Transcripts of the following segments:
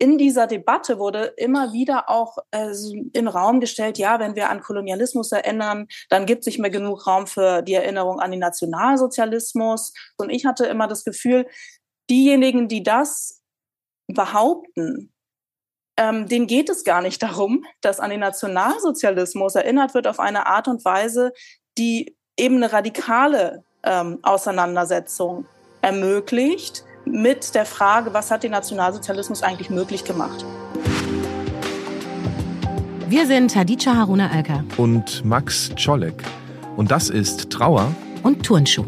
in dieser Debatte wurde immer wieder auch äh, in Raum gestellt, ja, wenn wir an Kolonialismus erinnern, dann gibt es nicht mehr genug Raum für die Erinnerung an den Nationalsozialismus. Und ich hatte immer das Gefühl, diejenigen, die das behaupten, ähm, denen geht es gar nicht darum, dass an den Nationalsozialismus erinnert wird auf eine Art und Weise, die eben eine radikale ähm, Auseinandersetzung ermöglicht mit der Frage, was hat den Nationalsozialismus eigentlich möglich gemacht. Wir sind Hadija Haruna Alka und Max Czolek. Und das ist Trauer und Turnschuh.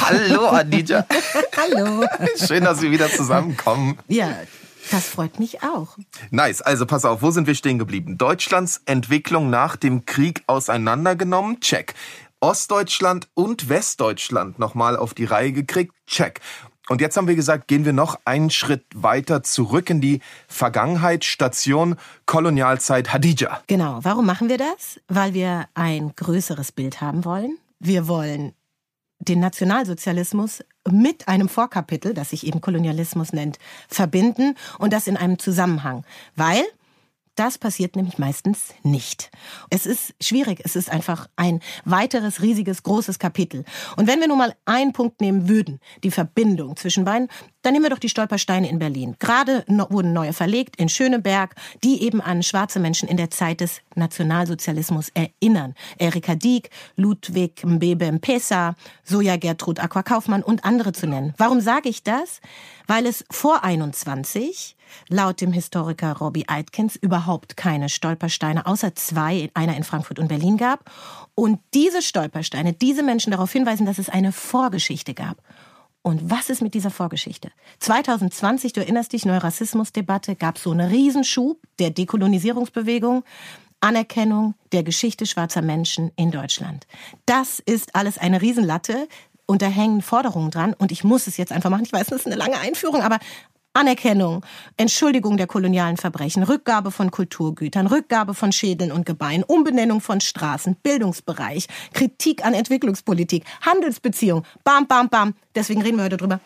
Hallo, Adija. Hallo. Schön, dass wir wieder zusammenkommen. Ja, das freut mich auch. Nice. Also pass auf, wo sind wir stehen geblieben? Deutschlands Entwicklung nach dem Krieg auseinandergenommen? Check. Ostdeutschland und Westdeutschland nochmal auf die Reihe gekriegt? Check. Und jetzt haben wir gesagt, gehen wir noch einen Schritt weiter zurück in die Vergangenheit, Station Kolonialzeit Hadija. Genau. Warum machen wir das? Weil wir ein größeres Bild haben wollen. Wir wollen den Nationalsozialismus mit einem Vorkapitel, das sich eben Kolonialismus nennt, verbinden und das in einem Zusammenhang. Weil das passiert nämlich meistens nicht. Es ist schwierig. Es ist einfach ein weiteres, riesiges, großes Kapitel. Und wenn wir nun mal einen Punkt nehmen würden, die Verbindung zwischen beiden, dann nehmen wir doch die Stolpersteine in Berlin. Gerade wurden neue verlegt in Schöneberg, die eben an schwarze Menschen in der Zeit des Nationalsozialismus erinnern. Erika Dieck, Ludwig Mbebe Mpesa, Soja Gertrud Aqua Kaufmann und andere zu nennen. Warum sage ich das? Weil es vor 21 laut dem Historiker Robbie Eitkins überhaupt keine Stolpersteine, außer zwei, einer in Frankfurt und Berlin gab. Und diese Stolpersteine, diese Menschen darauf hinweisen, dass es eine Vorgeschichte gab. Und was ist mit dieser Vorgeschichte? 2020, du erinnerst dich, Neurassismusdebatte, gab so einen Riesenschub der Dekolonisierungsbewegung, Anerkennung der Geschichte schwarzer Menschen in Deutschland. Das ist alles eine Riesenlatte und da hängen Forderungen dran und ich muss es jetzt einfach machen. Ich weiß, das ist eine lange Einführung, aber Anerkennung, Entschuldigung der kolonialen Verbrechen, Rückgabe von Kulturgütern, Rückgabe von Schädeln und Gebeinen, Umbenennung von Straßen, Bildungsbereich, Kritik an Entwicklungspolitik, Handelsbeziehungen, bam, bam, bam. Deswegen reden wir heute drüber.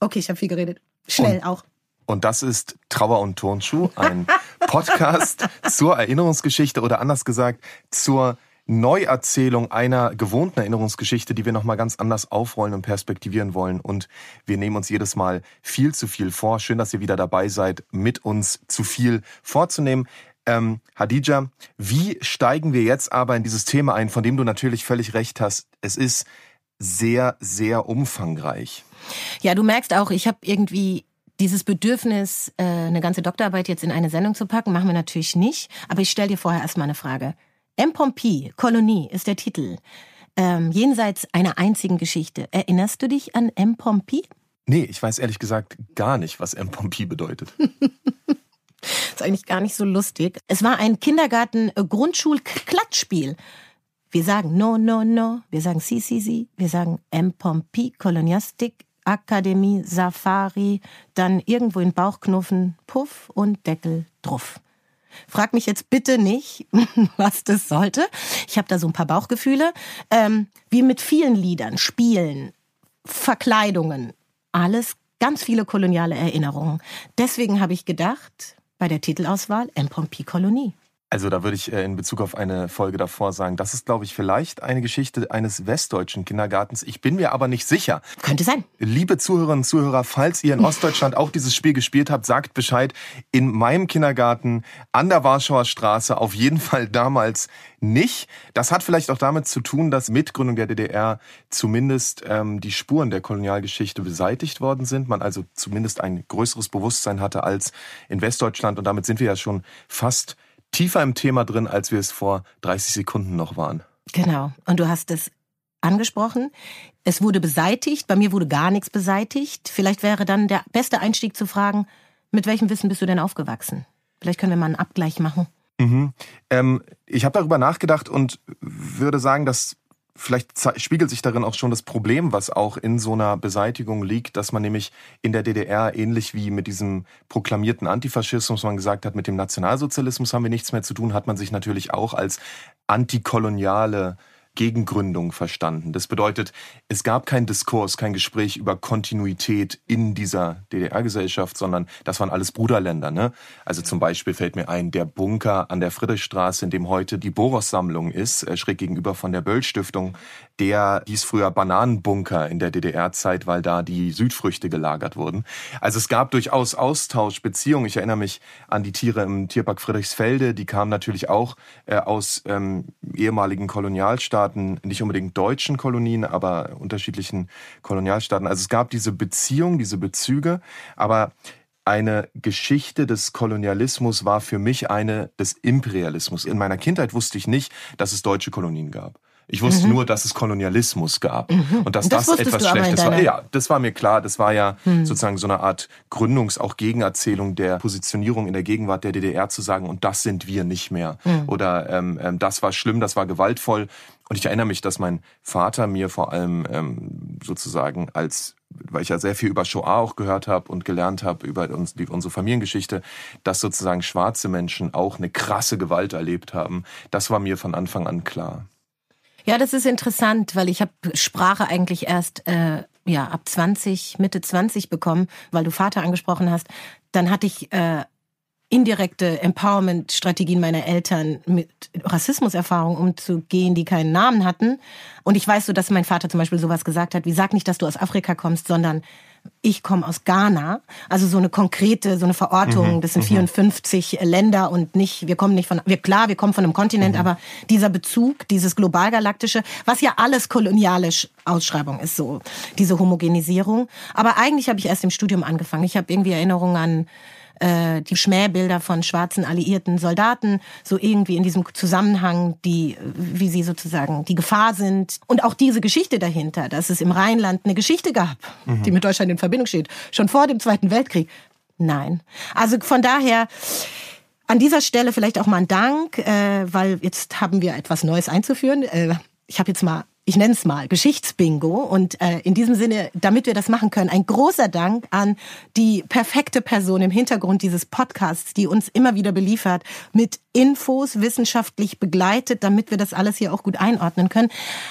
Okay, ich habe viel geredet. Schnell und, auch. Und das ist Trauer und Turnschuh, ein Podcast zur Erinnerungsgeschichte oder anders gesagt zur Neuerzählung einer gewohnten Erinnerungsgeschichte, die wir nochmal ganz anders aufrollen und perspektivieren wollen. Und wir nehmen uns jedes Mal viel zu viel vor. Schön, dass ihr wieder dabei seid, mit uns zu viel vorzunehmen. Ähm, Hadija, wie steigen wir jetzt aber in dieses Thema ein, von dem du natürlich völlig recht hast? Es ist sehr, sehr umfangreich. Ja, du merkst auch, ich habe irgendwie dieses Bedürfnis, äh, eine ganze Doktorarbeit jetzt in eine Sendung zu packen, machen wir natürlich nicht. Aber ich stelle dir vorher erstmal eine Frage. M. Pompey, Kolonie ist der Titel. Ähm, jenseits einer einzigen Geschichte. Erinnerst du dich an M. Pompey? Nee, ich weiß ehrlich gesagt gar nicht, was M. Pompey bedeutet. ist eigentlich gar nicht so lustig. Es war ein Kindergarten-Grundschul-Klatschspiel. Wir sagen no, no, no. Wir sagen si, si, si. Wir sagen M. Pompey, Koloniastik, Akademie, Safari. Dann irgendwo in Bauchknuffen, Puff und Deckel druff. Frag mich jetzt bitte nicht, was das sollte. Ich habe da so ein paar Bauchgefühle. Ähm, wie mit vielen Liedern, Spielen, Verkleidungen, alles ganz viele koloniale Erinnerungen. Deswegen habe ich gedacht, bei der Titelauswahl M. Kolonie. Also da würde ich äh, in Bezug auf eine Folge davor sagen, das ist, glaube ich, vielleicht eine Geschichte eines westdeutschen Kindergartens. Ich bin mir aber nicht sicher. Könnte sein. Liebe Zuhörerinnen und Zuhörer, falls ihr in Ostdeutschland auch dieses Spiel gespielt habt, sagt Bescheid. In meinem Kindergarten an der Warschauer Straße auf jeden Fall damals nicht. Das hat vielleicht auch damit zu tun, dass mit Gründung der DDR zumindest ähm, die Spuren der Kolonialgeschichte beseitigt worden sind. Man also zumindest ein größeres Bewusstsein hatte als in Westdeutschland. Und damit sind wir ja schon fast tiefer im Thema drin, als wir es vor 30 Sekunden noch waren. Genau. Und du hast es angesprochen. Es wurde beseitigt. Bei mir wurde gar nichts beseitigt. Vielleicht wäre dann der beste Einstieg zu fragen, mit welchem Wissen bist du denn aufgewachsen? Vielleicht können wir mal einen Abgleich machen. Mhm. Ähm, ich habe darüber nachgedacht und würde sagen, dass vielleicht spiegelt sich darin auch schon das Problem, was auch in so einer Beseitigung liegt, dass man nämlich in der DDR ähnlich wie mit diesem proklamierten Antifaschismus, man gesagt hat, mit dem Nationalsozialismus haben wir nichts mehr zu tun, hat man sich natürlich auch als antikoloniale Gegengründung verstanden. Das bedeutet, es gab keinen Diskurs, kein Gespräch über Kontinuität in dieser DDR-Gesellschaft, sondern das waren alles Bruderländer. Ne? Also zum Beispiel fällt mir ein, der Bunker an der Friedrichstraße, in dem heute die Boros-Sammlung ist, äh, schräg gegenüber von der Böll-Stiftung, der hieß früher Bananenbunker in der DDR-Zeit, weil da die Südfrüchte gelagert wurden. Also es gab durchaus Austausch, Beziehungen. Ich erinnere mich an die Tiere im Tierpark Friedrichsfelde, die kamen natürlich auch äh, aus ähm, ehemaligen Kolonialstaaten, nicht unbedingt deutschen Kolonien, aber unterschiedlichen Kolonialstaaten. Also es gab diese Beziehung, diese Bezüge, aber eine Geschichte des Kolonialismus war für mich eine des Imperialismus. In meiner Kindheit wusste ich nicht, dass es deutsche Kolonien gab. Ich wusste mhm. nur, dass es Kolonialismus gab mhm. und dass das, das etwas Schlechtes war. Ja, das war mir klar. Das war ja mhm. sozusagen so eine Art Gründungs-, auch Gegenerzählung der Positionierung in der Gegenwart der DDR zu sagen, und das sind wir nicht mehr. Mhm. Oder ähm, ähm, das war schlimm, das war gewaltvoll. Und ich erinnere mich, dass mein Vater mir vor allem ähm, sozusagen als weil ich ja sehr viel über Shoah auch gehört habe und gelernt habe über uns, die, unsere Familiengeschichte, dass sozusagen schwarze Menschen auch eine krasse Gewalt erlebt haben. Das war mir von Anfang an klar. Ja, das ist interessant, weil ich habe Sprache eigentlich erst äh, ja ab 20, Mitte 20 bekommen, weil du Vater angesprochen hast. Dann hatte ich äh, indirekte Empowerment-Strategien meiner Eltern mit Rassismuserfahrungen umzugehen, die keinen Namen hatten. Und ich weiß so, dass mein Vater zum Beispiel sowas gesagt hat, wie sag nicht, dass du aus Afrika kommst, sondern ich komme aus Ghana. Also so eine konkrete, so eine Verortung. Mhm, das sind 54 mhm. Länder und nicht, wir kommen nicht von, wir klar, wir kommen von einem Kontinent, mhm. aber dieser Bezug, dieses globalgalaktische, was ja alles kolonialisch Ausschreibung ist, so diese Homogenisierung. Aber eigentlich habe ich erst im Studium angefangen. Ich habe irgendwie Erinnerungen an äh, die Schmähbilder von schwarzen alliierten Soldaten, so irgendwie in diesem Zusammenhang, die, wie sie sozusagen die Gefahr sind. Und auch diese Geschichte dahinter, dass es im Rheinland eine Geschichte gab, mhm. die mit Deutschland in Verbindung steht, schon vor dem Zweiten Weltkrieg. Nein. Also von daher, an dieser Stelle vielleicht auch mal ein Dank, äh, weil jetzt haben wir etwas Neues einzuführen. Äh, ich habe jetzt mal ich nenne es mal, Geschichtsbingo. Und äh, in diesem Sinne, damit wir das machen können, ein großer Dank an die perfekte Person im Hintergrund dieses Podcasts, die uns immer wieder beliefert mit Infos, wissenschaftlich begleitet, damit wir das alles hier auch gut einordnen können.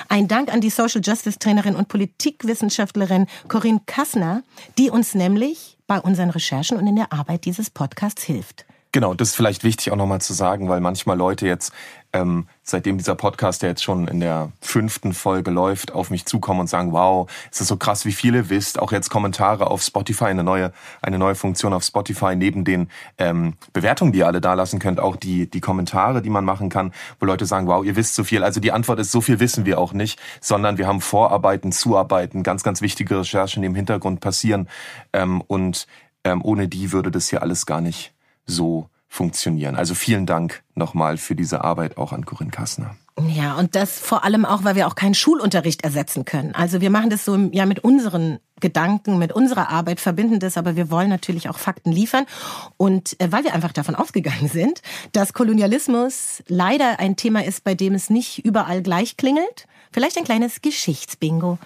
Ein Dank an die Social Justice Trainerin und Politikwissenschaftlerin Corinne Kassner, die uns nämlich bei unseren Recherchen und in der Arbeit dieses Podcasts hilft. Genau, das ist vielleicht wichtig auch nochmal zu sagen, weil manchmal Leute jetzt, ähm, seitdem dieser Podcast ja jetzt schon in der fünften Folge läuft, auf mich zukommen und sagen, wow, es ist so krass, wie viele wisst. Auch jetzt Kommentare auf Spotify, eine neue, eine neue Funktion auf Spotify, neben den ähm, Bewertungen, die ihr alle da lassen könnt, auch die, die Kommentare, die man machen kann, wo Leute sagen, wow, ihr wisst so viel. Also die Antwort ist, so viel wissen wir auch nicht, sondern wir haben Vorarbeiten, Zuarbeiten, ganz, ganz wichtige Recherchen, im Hintergrund passieren. Ähm, und ähm, ohne die würde das hier alles gar nicht so funktionieren. Also vielen Dank nochmal für diese Arbeit auch an Corinne Kassner. Ja, und das vor allem auch, weil wir auch keinen Schulunterricht ersetzen können. Also wir machen das so ja mit unseren Gedanken, mit unserer Arbeit, verbinden das, aber wir wollen natürlich auch Fakten liefern. Und äh, weil wir einfach davon ausgegangen sind, dass Kolonialismus leider ein Thema ist, bei dem es nicht überall gleich klingelt, vielleicht ein kleines Geschichtsbingo.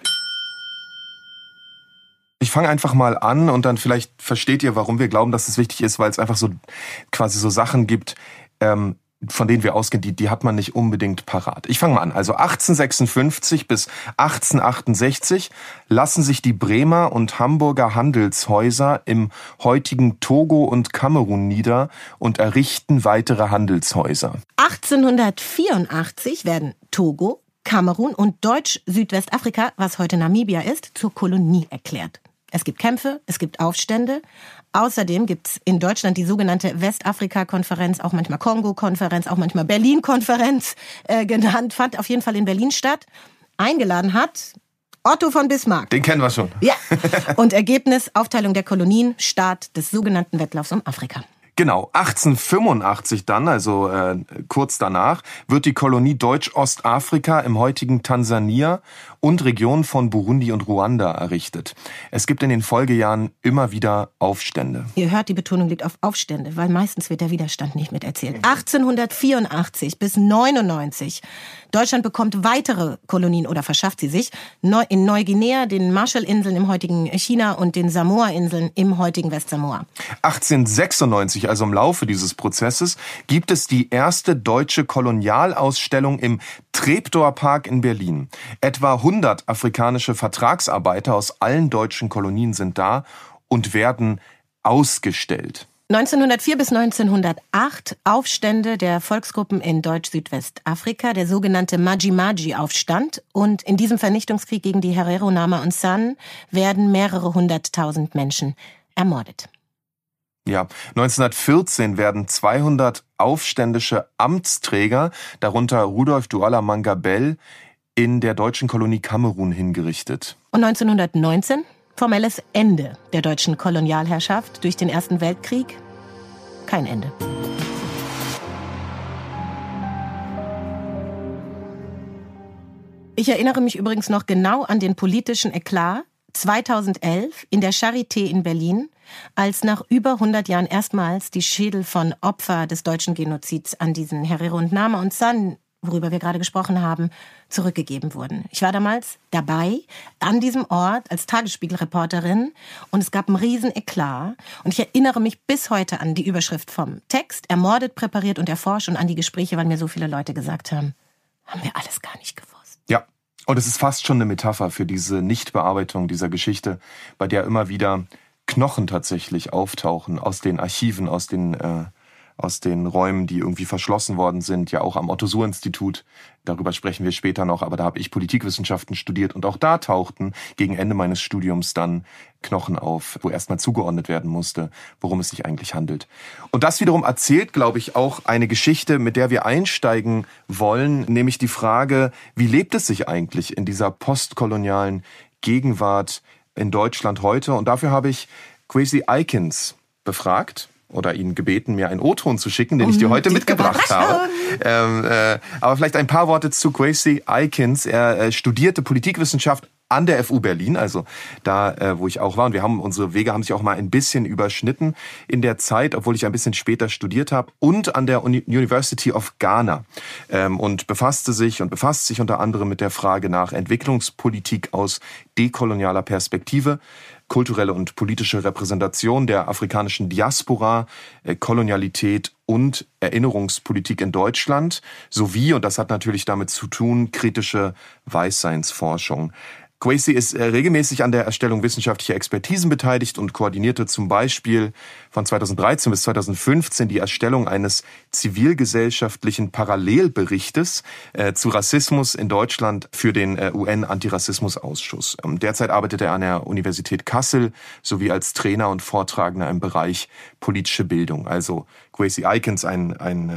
Ich fange einfach mal an und dann vielleicht versteht ihr, warum wir glauben, dass es wichtig ist, weil es einfach so quasi so Sachen gibt, ähm, von denen wir ausgehen, die, die hat man nicht unbedingt parat. Ich fange mal an. Also 1856 bis 1868 lassen sich die Bremer und Hamburger Handelshäuser im heutigen Togo und Kamerun nieder und errichten weitere Handelshäuser. 1884 werden Togo, Kamerun und Deutsch-Südwestafrika, was heute Namibia ist, zur Kolonie erklärt. Es gibt Kämpfe, es gibt Aufstände. Außerdem gibt es in Deutschland die sogenannte Westafrika-Konferenz, auch manchmal Kongo-Konferenz, auch manchmal Berlin-Konferenz äh, genannt, fand auf jeden Fall in Berlin statt. Eingeladen hat Otto von Bismarck. Den kennen wir schon. Ja. Und Ergebnis, Aufteilung der Kolonien, Start des sogenannten Wettlaufs um Afrika. Genau, 1885 dann, also äh, kurz danach, wird die Kolonie Deutsch-Ostafrika im heutigen Tansania und Regionen von Burundi und Ruanda errichtet. Es gibt in den Folgejahren immer wieder Aufstände. Ihr hört, die Betonung liegt auf Aufstände, weil meistens wird der Widerstand nicht miterzählt. 1884 bis 99 Deutschland bekommt weitere Kolonien oder verschafft sie sich in Neuguinea, den Marshallinseln im heutigen China und den Samoa-Inseln im heutigen Westsamoa. 1896, also im Laufe dieses Prozesses, gibt es die erste deutsche Kolonialausstellung im Treptower Park in Berlin. Etwa 100 afrikanische Vertragsarbeiter aus allen deutschen Kolonien sind da und werden ausgestellt. 1904 bis 1908 Aufstände der Volksgruppen in Deutsch-Südwestafrika, der sogenannte Maji-Maji-Aufstand. Und in diesem Vernichtungskrieg gegen die Herero, Nama und San werden mehrere hunderttausend Menschen ermordet. Ja, 1914 werden 200 aufständische Amtsträger, darunter Rudolf Duala Mangabell, in der deutschen Kolonie Kamerun hingerichtet. Und 1919 formelles Ende der deutschen Kolonialherrschaft durch den Ersten Weltkrieg? Kein Ende. Ich erinnere mich übrigens noch genau an den politischen Eklat 2011 in der Charité in Berlin, als nach über 100 Jahren erstmals die Schädel von Opfer des deutschen Genozids an diesen Herero und Nama und San worüber wir gerade gesprochen haben, zurückgegeben wurden. Ich war damals dabei an diesem Ort als Tagesspiegelreporterin und es gab einen riesen Eklat und ich erinnere mich bis heute an die Überschrift vom Text, ermordet, präpariert und erforscht und an die Gespräche, weil mir so viele Leute gesagt haben, haben wir alles gar nicht gewusst. Ja. Und es ist fast schon eine Metapher für diese Nichtbearbeitung dieser Geschichte, bei der immer wieder Knochen tatsächlich auftauchen aus den Archiven, aus den äh, aus den Räumen, die irgendwie verschlossen worden sind, ja auch am Otto-Suhr-Institut. Darüber sprechen wir später noch, aber da habe ich Politikwissenschaften studiert und auch da tauchten gegen Ende meines Studiums dann Knochen auf, wo erstmal zugeordnet werden musste, worum es sich eigentlich handelt. Und das wiederum erzählt, glaube ich, auch eine Geschichte, mit der wir einsteigen wollen, nämlich die Frage, wie lebt es sich eigentlich in dieser postkolonialen Gegenwart in Deutschland heute? Und dafür habe ich Kwesi Eikins befragt oder ihn gebeten, mir einen O-Ton zu schicken, den ich dir heute mitgebracht habe. Ähm, äh, aber vielleicht ein paar Worte zu Gracie Eikins. Er äh, studierte Politikwissenschaft an der FU Berlin, also da, äh, wo ich auch war. Und wir haben unsere Wege haben sich auch mal ein bisschen überschnitten in der Zeit, obwohl ich ein bisschen später studiert habe. Und an der Uni University of Ghana ähm, und befasste sich und befasst sich unter anderem mit der Frage nach Entwicklungspolitik aus dekolonialer Perspektive kulturelle und politische Repräsentation der afrikanischen Diaspora, äh, Kolonialität und Erinnerungspolitik in Deutschland sowie, und das hat natürlich damit zu tun, kritische Weißseinsforschung. Quasi ist äh, regelmäßig an der Erstellung wissenschaftlicher Expertisen beteiligt und koordinierte zum Beispiel von 2013 bis 2015 die Erstellung eines zivilgesellschaftlichen Parallelberichtes äh, zu Rassismus in Deutschland für den äh, UN-Antirassismusausschuss. Ähm, derzeit arbeitet er an der Universität Kassel sowie als Trainer und Vortragender im Bereich politische Bildung. Also Gracie Eikens, ein, ein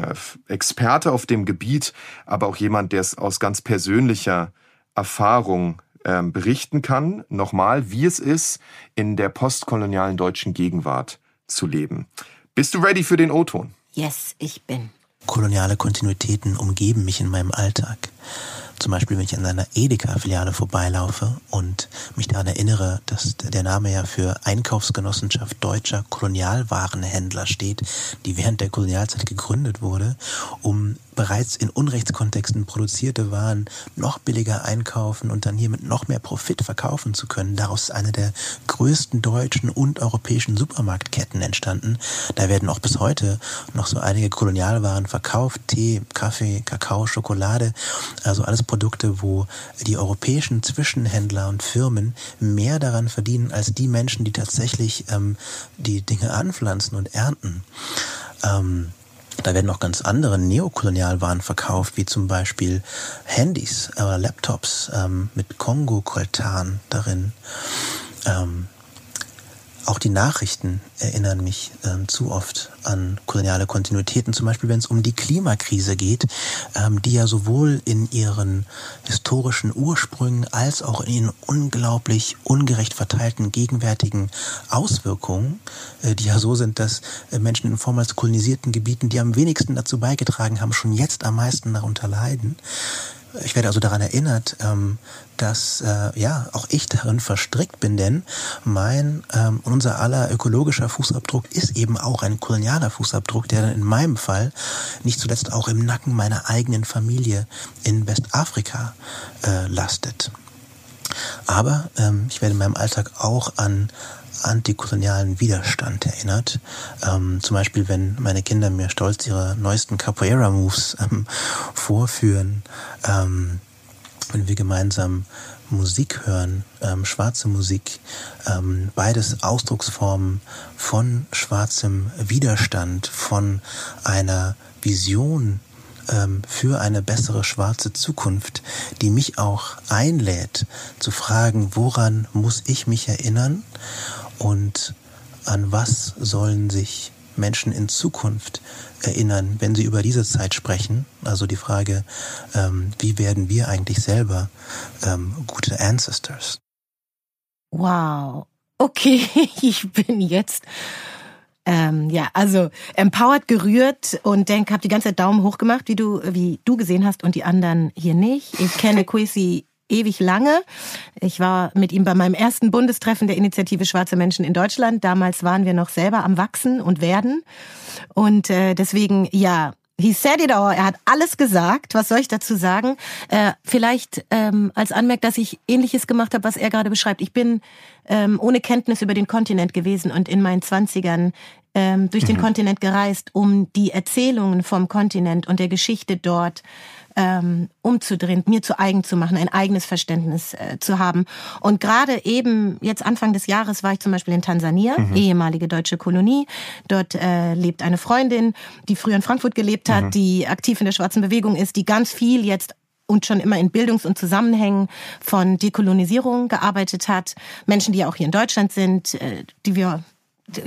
Experte auf dem Gebiet, aber auch jemand, der es aus ganz persönlicher Erfahrung ähm, berichten kann, nochmal, wie es ist, in der postkolonialen deutschen Gegenwart zu leben. Bist du ready für den O-Ton? Yes, ich bin. Koloniale Kontinuitäten umgeben mich in meinem Alltag. Zum Beispiel, wenn ich an einer Edeka-Filiale vorbeilaufe und mich daran erinnere, dass der Name ja für Einkaufsgenossenschaft deutscher Kolonialwarenhändler steht, die während der Kolonialzeit gegründet wurde, um bereits in Unrechtskontexten produzierte Waren noch billiger einkaufen und dann hiermit noch mehr Profit verkaufen zu können. Daraus ist eine der größten deutschen und europäischen Supermarktketten entstanden. Da werden auch bis heute noch so einige Kolonialwaren verkauft. Tee, Kaffee, Kakao, Schokolade. Also alles Produkte, wo die europäischen Zwischenhändler und Firmen mehr daran verdienen als die Menschen, die tatsächlich ähm, die Dinge anpflanzen und ernten. Ähm, da werden auch ganz andere Neokolonialwaren verkauft, wie zum Beispiel Handys oder Laptops ähm, mit Kongo-Koltan darin. Ähm, auch die Nachrichten erinnern mich ähm, zu oft an koloniale Kontinuitäten, zum Beispiel wenn es um die Klimakrise geht, ähm, die ja sowohl in ihren historischen Ursprüngen als auch in ihren unglaublich ungerecht verteilten gegenwärtigen Auswirkungen, äh, die ja so sind, dass äh, Menschen in vormals kolonisierten Gebieten, die am wenigsten dazu beigetragen haben, schon jetzt am meisten darunter leiden. Ich werde also daran erinnert, ähm, dass äh, ja auch ich darin verstrickt bin, denn mein ähm, unser aller ökologischer Fußabdruck ist eben auch ein kolonialer Fußabdruck, der dann in meinem Fall nicht zuletzt auch im Nacken meiner eigenen Familie in Westafrika äh, lastet. Aber ähm, ich werde in meinem Alltag auch an antikolonialen Widerstand erinnert. Ähm, zum Beispiel, wenn meine Kinder mir stolz ihre neuesten Capoeira-Moves ähm, vorführen, ähm, wenn wir gemeinsam Musik hören, ähm, schwarze Musik, ähm, beides Ausdrucksformen von schwarzem Widerstand, von einer Vision ähm, für eine bessere schwarze Zukunft, die mich auch einlädt zu fragen, woran muss ich mich erinnern und an was sollen sich Menschen in Zukunft erinnern, wenn sie über diese Zeit sprechen. Also die Frage, ähm, wie werden wir eigentlich selber ähm, gute Ancestors? Wow. Okay, ich bin jetzt ähm, ja, also empowered gerührt und denk, hab die ganze Zeit Daumen hoch gemacht, wie du, wie du gesehen hast und die anderen hier nicht. Ich kenne Quisi ewig lange. Ich war mit ihm bei meinem ersten Bundestreffen der Initiative Schwarze Menschen in Deutschland. Damals waren wir noch selber am Wachsen und Werden. Und äh, deswegen, ja, He said it all. Er hat alles gesagt. Was soll ich dazu sagen? Äh, vielleicht ähm, als Anmerk, dass ich Ähnliches gemacht habe, was er gerade beschreibt. Ich bin ähm, ohne Kenntnis über den Kontinent gewesen und in meinen Zwanzigern ähm, durch den mhm. Kontinent gereist, um die Erzählungen vom Kontinent und der Geschichte dort ähm, umzudrehen, mir zu eigen zu machen, ein eigenes Verständnis äh, zu haben. Und gerade eben jetzt Anfang des Jahres war ich zum Beispiel in Tansania, mhm. ehemalige deutsche Kolonie. Dort äh, lebt eine Freundin, die früher in Frankfurt gelebt hat, mhm. die aktiv in der schwarzen Bewegung ist, die ganz viel jetzt und schon immer in Bildungs- und Zusammenhängen von Dekolonisierung gearbeitet hat. Menschen, die ja auch hier in Deutschland sind, äh, die wir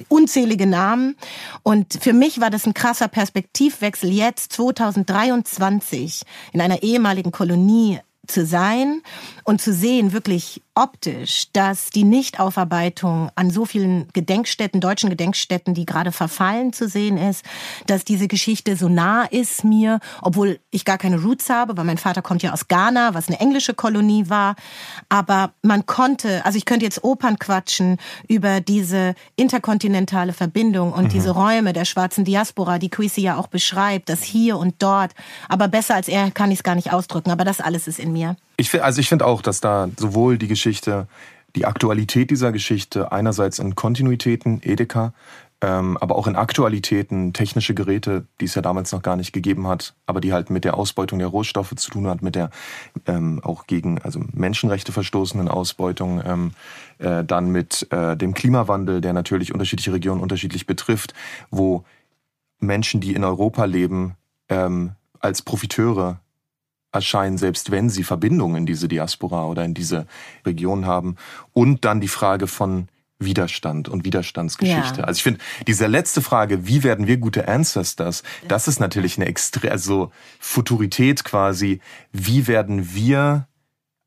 unzählige Namen. Und für mich war das ein krasser Perspektivwechsel jetzt 2023 in einer ehemaligen Kolonie zu sein und zu sehen, wirklich optisch, dass die Nichtaufarbeitung an so vielen Gedenkstätten, deutschen Gedenkstätten, die gerade verfallen zu sehen ist, dass diese Geschichte so nah ist mir, obwohl ich gar keine Roots habe, weil mein Vater kommt ja aus Ghana, was eine englische Kolonie war. Aber man konnte, also ich könnte jetzt Opern quatschen über diese interkontinentale Verbindung und mhm. diese Räume der schwarzen Diaspora, die Quisi ja auch beschreibt, das hier und dort. Aber besser als er kann ich es gar nicht ausdrücken. Aber das alles ist in mir. Ich finde, also ich finde auch, dass da sowohl die Geschichte, die Aktualität dieser Geschichte einerseits in Kontinuitäten, Edeka, ähm, aber auch in Aktualitäten, technische Geräte, die es ja damals noch gar nicht gegeben hat, aber die halt mit der Ausbeutung der Rohstoffe zu tun hat, mit der ähm, auch gegen also Menschenrechte verstoßenen Ausbeutung, ähm, äh, dann mit äh, dem Klimawandel, der natürlich unterschiedliche Regionen unterschiedlich betrifft, wo Menschen, die in Europa leben, ähm, als Profiteure erscheinen, selbst wenn sie Verbindungen in diese Diaspora oder in diese Region haben. Und dann die Frage von Widerstand und Widerstandsgeschichte. Ja. Also ich finde, diese letzte Frage, wie werden wir gute Ancestors, das ist natürlich eine extrem, also Futurität quasi. Wie werden wir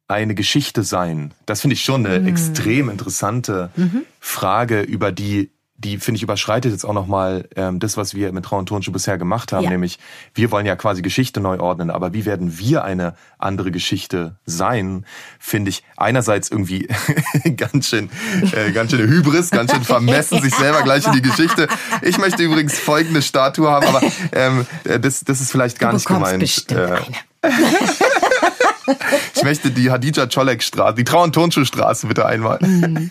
eine Geschichte sein? Das finde ich schon eine mhm. extrem interessante mhm. Frage, über die die, finde ich, überschreitet jetzt auch nochmal ähm, das, was wir mit Trau und Turnschuh bisher gemacht haben, ja. nämlich wir wollen ja quasi Geschichte neu ordnen, aber wie werden wir eine andere Geschichte sein, finde ich einerseits irgendwie ganz schön, äh, ganz schön Hybris, ganz schön vermessen, sich selber gleich in die Geschichte. Ich möchte übrigens folgende Statue haben, aber ähm, das, das ist vielleicht gar du nicht gemeint. Bestimmt äh, eine. ich möchte die Hadija Cholek Straße, die Trau- und Turnschuhstraße bitte einmal. Mhm.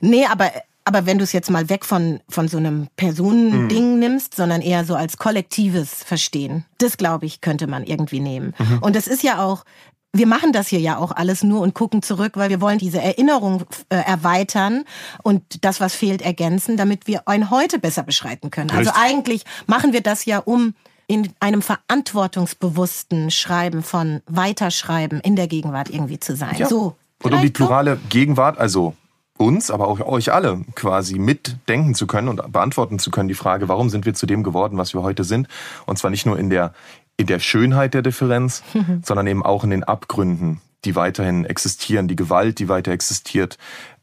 Nee, aber aber wenn du es jetzt mal weg von, von so einem Personending mhm. nimmst, sondern eher so als kollektives Verstehen, das glaube ich, könnte man irgendwie nehmen. Mhm. Und das ist ja auch, wir machen das hier ja auch alles nur und gucken zurück, weil wir wollen diese Erinnerung äh, erweitern und das, was fehlt, ergänzen, damit wir ein Heute besser beschreiten können. Also Richtig. Also eigentlich machen wir das ja, um in einem verantwortungsbewussten Schreiben von Weiterschreiben in der Gegenwart irgendwie zu sein. Ja. So. Und um die plurale so? Gegenwart, also uns, aber auch euch alle quasi mitdenken zu können und beantworten zu können, die Frage, warum sind wir zu dem geworden, was wir heute sind? Und zwar nicht nur in der, in der Schönheit der Differenz, sondern eben auch in den Abgründen, die weiterhin existieren, die Gewalt, die weiter existiert,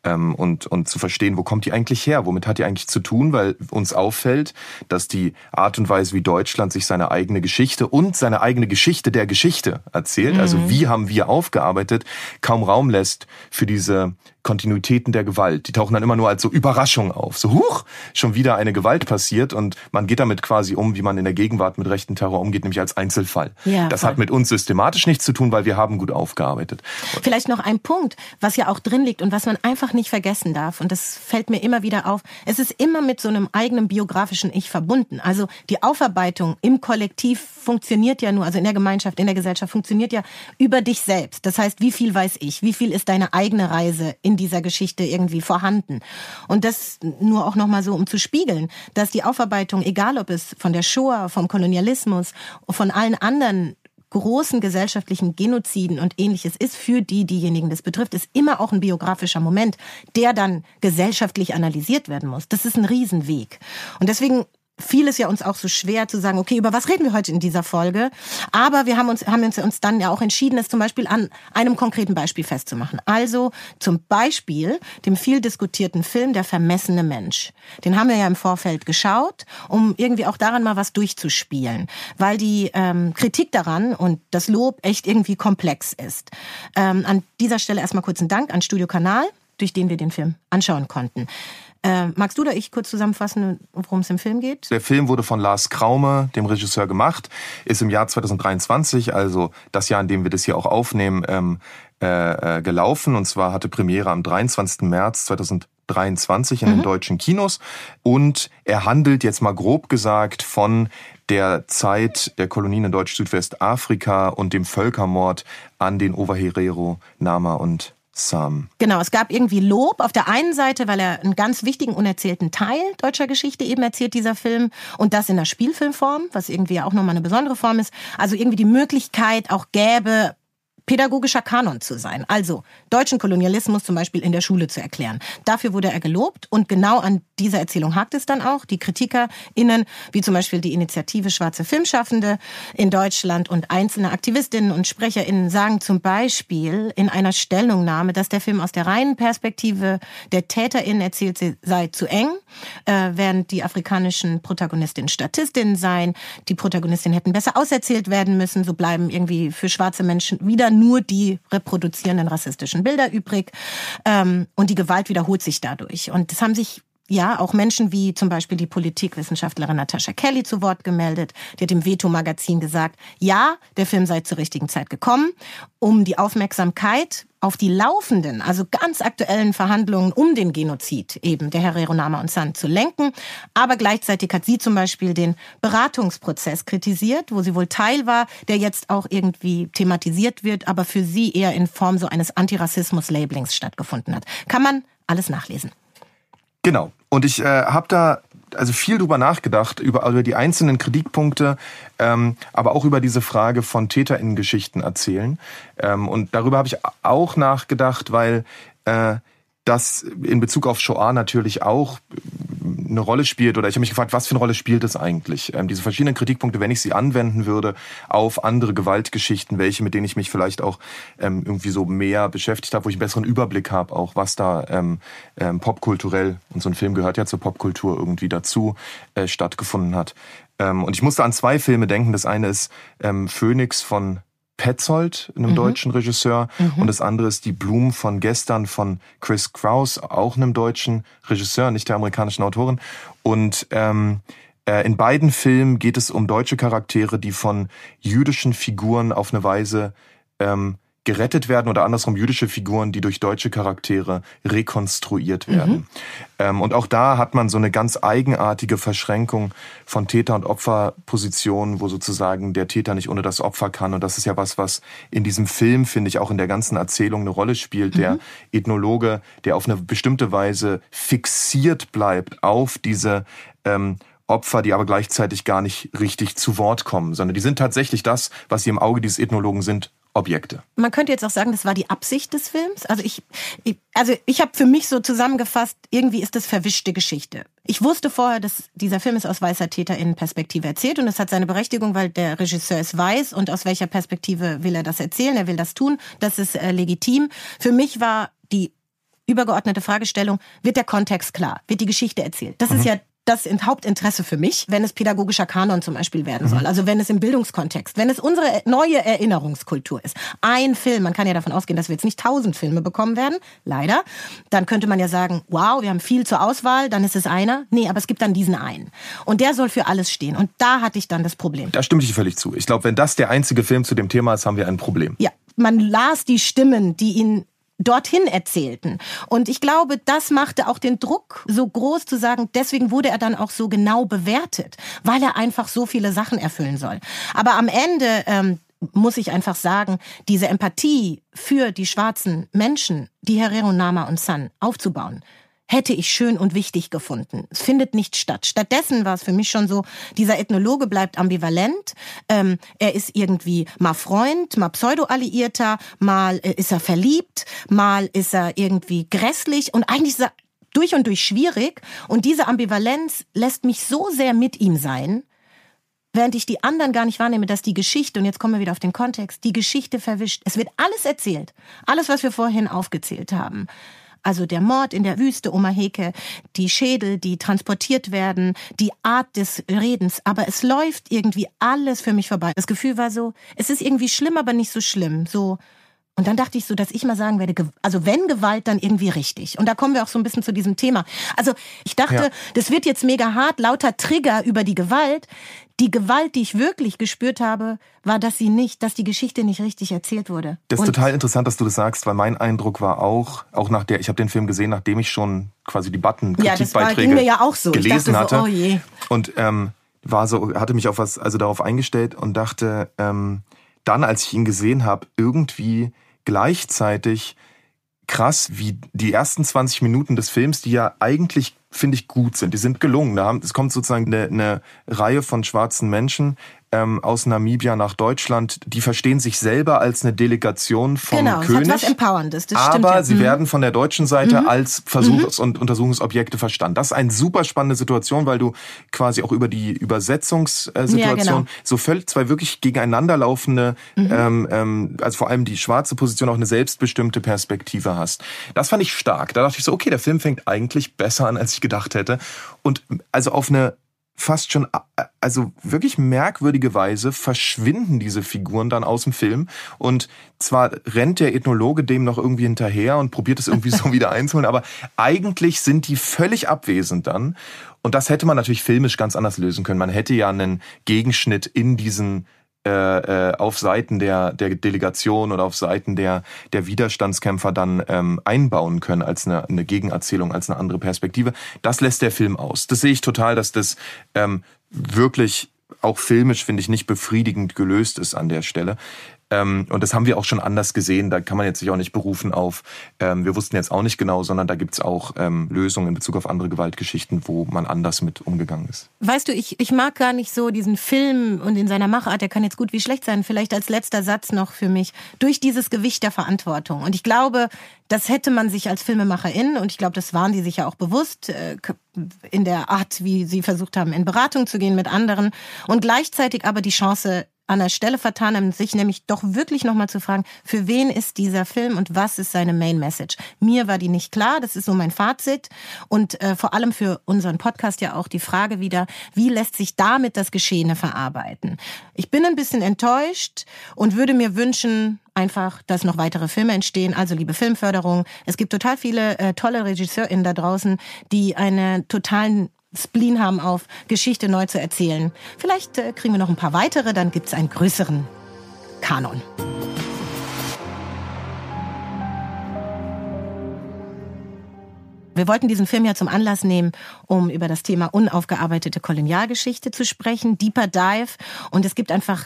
ähm, und, und zu verstehen, wo kommt die eigentlich her, womit hat die eigentlich zu tun, weil uns auffällt, dass die Art und Weise, wie Deutschland sich seine eigene Geschichte und seine eigene Geschichte der Geschichte erzählt, also mhm. also wie haben wir aufgearbeitet, kaum Raum lässt für diese Kontinuitäten der Gewalt. Die tauchen dann immer nur als so Überraschung auf. So, huch, schon wieder eine Gewalt passiert und man geht damit quasi um, wie man in der Gegenwart mit rechten Terror umgeht, nämlich als Einzelfall. Ja, das voll. hat mit uns systematisch nichts zu tun, weil wir haben gut aufgearbeitet. Vielleicht noch ein Punkt, was ja auch drin liegt und was man einfach nicht vergessen darf. Und das fällt mir immer wieder auf. Es ist immer mit so einem eigenen biografischen Ich verbunden. Also die Aufarbeitung im Kollektiv funktioniert ja nur, also in der Gemeinschaft, in der Gesellschaft funktioniert ja über dich selbst. Das heißt, wie viel weiß ich? Wie viel ist deine eigene Reise in dieser Geschichte irgendwie vorhanden? Und das nur auch nochmal so, um zu spiegeln, dass die Aufarbeitung, egal ob es von der Shoah, vom Kolonialismus, von allen anderen großen gesellschaftlichen Genoziden und ähnliches ist für die, diejenigen das betrifft, ist immer auch ein biografischer Moment, der dann gesellschaftlich analysiert werden muss. Das ist ein Riesenweg. Und deswegen fiel es ja uns auch so schwer zu sagen, okay, über was reden wir heute in dieser Folge? Aber wir haben uns, haben uns dann ja auch entschieden, es zum Beispiel an einem konkreten Beispiel festzumachen. Also zum Beispiel dem viel diskutierten Film Der vermessene Mensch. Den haben wir ja im Vorfeld geschaut, um irgendwie auch daran mal was durchzuspielen, weil die ähm, Kritik daran und das Lob echt irgendwie komplex ist. Ähm, an dieser Stelle erstmal kurz einen Dank an Studio Kanal, durch den wir den Film anschauen konnten. Äh, magst du da ich kurz zusammenfassen, worum es im Film geht? Der Film wurde von Lars Kraume, dem Regisseur, gemacht, ist im Jahr 2023, also das Jahr, in dem wir das hier auch aufnehmen, ähm, äh, äh, gelaufen. Und zwar hatte Premiere am 23. März 2023 in mhm. den deutschen Kinos. Und er handelt jetzt mal grob gesagt von der Zeit der Kolonien in Deutsch-Südwestafrika und dem Völkermord an den Ovaherero, Nama und Sam. Genau, es gab irgendwie Lob auf der einen Seite, weil er einen ganz wichtigen unerzählten Teil deutscher Geschichte eben erzählt, dieser Film, und das in der Spielfilmform, was irgendwie auch nochmal eine besondere Form ist. Also irgendwie die Möglichkeit auch gäbe, pädagogischer Kanon zu sein. Also deutschen Kolonialismus zum Beispiel in der Schule zu erklären. Dafür wurde er gelobt und genau an dieser Erzählung hakt es dann auch. Die KritikerInnen, wie zum Beispiel die Initiative Schwarze Filmschaffende in Deutschland und einzelne Aktivistinnen und SprecherInnen sagen zum Beispiel in einer Stellungnahme, dass der Film aus der reinen Perspektive der TäterInnen erzählt sei zu eng, äh, während die afrikanischen Protagonistinnen Statistinnen seien. Die Protagonistinnen hätten besser auserzählt werden müssen. So bleiben irgendwie für schwarze Menschen wieder nur die reproduzierenden rassistischen Bilder übrig. Ähm, und die Gewalt wiederholt sich dadurch. Und das haben sich ja, auch Menschen wie zum Beispiel die Politikwissenschaftlerin Natascha Kelly zu Wort gemeldet. Die hat im Veto-Magazin gesagt, ja, der Film sei zur richtigen Zeit gekommen, um die Aufmerksamkeit auf die laufenden, also ganz aktuellen Verhandlungen um den Genozid eben der Herero Nama und San zu lenken. Aber gleichzeitig hat sie zum Beispiel den Beratungsprozess kritisiert, wo sie wohl Teil war, der jetzt auch irgendwie thematisiert wird, aber für sie eher in Form so eines Antirassismus-Labelings stattgefunden hat. Kann man alles nachlesen. Genau. Und ich äh, habe da also viel drüber nachgedacht, über, über die einzelnen Kritikpunkte, ähm, aber auch über diese Frage von TäterInnen-Geschichten erzählen. Ähm, und darüber habe ich auch nachgedacht, weil äh, das in Bezug auf Shoah natürlich auch eine Rolle spielt oder ich habe mich gefragt, was für eine Rolle spielt es eigentlich? Ähm, diese verschiedenen Kritikpunkte, wenn ich sie anwenden würde auf andere Gewaltgeschichten, welche mit denen ich mich vielleicht auch ähm, irgendwie so mehr beschäftigt habe, wo ich einen besseren Überblick habe, auch was da ähm, ähm, popkulturell und so ein Film gehört ja zur Popkultur irgendwie dazu äh, stattgefunden hat. Ähm, und ich musste an zwei Filme denken. Das eine ist ähm, Phoenix von Petzold, einem mhm. deutschen Regisseur, mhm. und das andere ist Die Blumen von gestern von Chris Kraus, auch einem deutschen Regisseur, nicht der amerikanischen Autorin. Und ähm, äh, in beiden Filmen geht es um deutsche Charaktere, die von jüdischen Figuren auf eine Weise ähm, gerettet werden oder andersrum jüdische Figuren, die durch deutsche Charaktere rekonstruiert werden. Mhm. Ähm, und auch da hat man so eine ganz eigenartige Verschränkung von Täter- und Opferpositionen, wo sozusagen der Täter nicht ohne das Opfer kann. Und das ist ja was, was in diesem Film, finde ich, auch in der ganzen Erzählung eine Rolle spielt. Mhm. Der Ethnologe, der auf eine bestimmte Weise fixiert bleibt auf diese ähm, Opfer, die aber gleichzeitig gar nicht richtig zu Wort kommen, sondern die sind tatsächlich das, was sie im Auge dieses Ethnologen sind, Objekte. Man könnte jetzt auch sagen, das war die Absicht des Films. Also ich, ich also ich habe für mich so zusammengefasst, irgendwie ist das verwischte Geschichte. Ich wusste vorher, dass dieser Film ist aus weißer Täterinnenperspektive erzählt und es hat seine Berechtigung, weil der Regisseur es weiß und aus welcher Perspektive will er das erzählen, er will das tun, das ist äh, legitim. Für mich war die übergeordnete Fragestellung, wird der Kontext klar? Wird die Geschichte erzählt? Das mhm. ist ja das Hauptinteresse für mich, wenn es pädagogischer Kanon zum Beispiel werden soll. Mhm. Also wenn es im Bildungskontext, wenn es unsere neue Erinnerungskultur ist. Ein Film, man kann ja davon ausgehen, dass wir jetzt nicht tausend Filme bekommen werden, leider. Dann könnte man ja sagen, wow, wir haben viel zur Auswahl, dann ist es einer. Nee, aber es gibt dann diesen einen. Und der soll für alles stehen. Und da hatte ich dann das Problem. Da stimme ich völlig zu. Ich glaube, wenn das der einzige Film zu dem Thema ist, haben wir ein Problem. Ja, man las die Stimmen, die ihn dorthin erzählten. Und ich glaube, das machte auch den Druck so groß zu sagen, deswegen wurde er dann auch so genau bewertet, weil er einfach so viele Sachen erfüllen soll. Aber am Ende ähm, muss ich einfach sagen, diese Empathie für die schwarzen Menschen, die Herrero, Nama und San aufzubauen, hätte ich schön und wichtig gefunden. Es findet nicht statt. Stattdessen war es für mich schon so, dieser Ethnologe bleibt ambivalent. Ähm, er ist irgendwie mal Freund, mal Pseudo-Alliierter, mal äh, ist er verliebt, mal ist er irgendwie grässlich und eigentlich ist er durch und durch schwierig. Und diese Ambivalenz lässt mich so sehr mit ihm sein, während ich die anderen gar nicht wahrnehme, dass die Geschichte, und jetzt kommen wir wieder auf den Kontext, die Geschichte verwischt. Es wird alles erzählt. Alles, was wir vorhin aufgezählt haben. Also der Mord in der Wüste, Oma Heke, die Schädel, die transportiert werden, die Art des Redens. Aber es läuft irgendwie alles für mich vorbei. Das Gefühl war so, es ist irgendwie schlimm, aber nicht so schlimm. So, und dann dachte ich so, dass ich mal sagen werde, also wenn Gewalt, dann irgendwie richtig. Und da kommen wir auch so ein bisschen zu diesem Thema. Also ich dachte, ja. das wird jetzt mega hart, lauter Trigger über die Gewalt. Die Gewalt, die ich wirklich gespürt habe, war, dass sie nicht, dass die Geschichte nicht richtig erzählt wurde. Das ist und total interessant, dass du das sagst, weil mein Eindruck war auch, auch nach der, ich habe den Film gesehen, nachdem ich schon quasi die Button Kritikbeiträge ja, ja auch so. gelesen so, hatte. Oh je. Und ähm, war so, hatte mich auf was, also darauf eingestellt und dachte, ähm, dann, als ich ihn gesehen habe, irgendwie gleichzeitig krass, wie die ersten 20 Minuten des Films, die ja eigentlich finde ich gut sind. Die sind gelungen. es kommt sozusagen eine, eine Reihe von schwarzen Menschen, ähm, aus Namibia nach Deutschland, die verstehen sich selber als eine Delegation vom genau, König. Genau, hat was Empowerndes, das stimmt. Aber ja. sie mhm. werden von der deutschen Seite mhm. als Versuchs- mhm. und Untersuchungsobjekte verstanden. Das ist eine super spannende Situation, weil du quasi auch über die Übersetzungssituation ja, genau. so völlig zwei wirklich gegeneinander laufende, mhm. ähm, ähm, also vor allem die schwarze Position auch eine selbstbestimmte Perspektive hast. Das fand ich stark. Da dachte ich so, okay, der Film fängt eigentlich besser an, als ich gedacht hätte. Und also auf eine fast schon, also wirklich merkwürdige Weise verschwinden diese Figuren dann aus dem Film. Und zwar rennt der Ethnologe dem noch irgendwie hinterher und probiert es irgendwie so wieder einzuholen, aber eigentlich sind die völlig abwesend dann. Und das hätte man natürlich filmisch ganz anders lösen können. Man hätte ja einen Gegenschnitt in diesen äh, äh, auf Seiten der, der Delegation oder auf Seiten der, der Widerstandskämpfer dann ähm, einbauen können als eine, eine Gegenerzählung, als eine andere Perspektive. Das lässt der Film aus. Das sehe ich total, dass das ähm, wirklich auch filmisch, finde ich, nicht befriedigend gelöst ist an der Stelle. Ähm, und das haben wir auch schon anders gesehen. Da kann man jetzt sich auch nicht berufen auf, ähm, wir wussten jetzt auch nicht genau, sondern da gibt's auch ähm, Lösungen in Bezug auf andere Gewaltgeschichten, wo man anders mit umgegangen ist. Weißt du, ich, ich mag gar nicht so diesen Film und in seiner Machart, der kann jetzt gut wie schlecht sein. Vielleicht als letzter Satz noch für mich. Durch dieses Gewicht der Verantwortung. Und ich glaube, das hätte man sich als Filmemacherin, und ich glaube, das waren die sich ja auch bewusst, äh, in der Art, wie sie versucht haben, in Beratung zu gehen mit anderen und gleichzeitig aber die Chance an der Stelle vertan sich nämlich doch wirklich nochmal zu fragen, für wen ist dieser Film und was ist seine Main Message? Mir war die nicht klar, das ist so mein Fazit. Und äh, vor allem für unseren Podcast ja auch die Frage wieder, wie lässt sich damit das Geschehene verarbeiten? Ich bin ein bisschen enttäuscht und würde mir wünschen, einfach, dass noch weitere Filme entstehen. Also liebe Filmförderung, es gibt total viele äh, tolle RegisseurInnen da draußen, die einen totalen Spleen haben auf, Geschichte neu zu erzählen. Vielleicht äh, kriegen wir noch ein paar weitere, dann gibt es einen größeren Kanon. Wir wollten diesen Film ja zum Anlass nehmen, um über das Thema unaufgearbeitete Kolonialgeschichte zu sprechen, Deeper Dive. Und es gibt einfach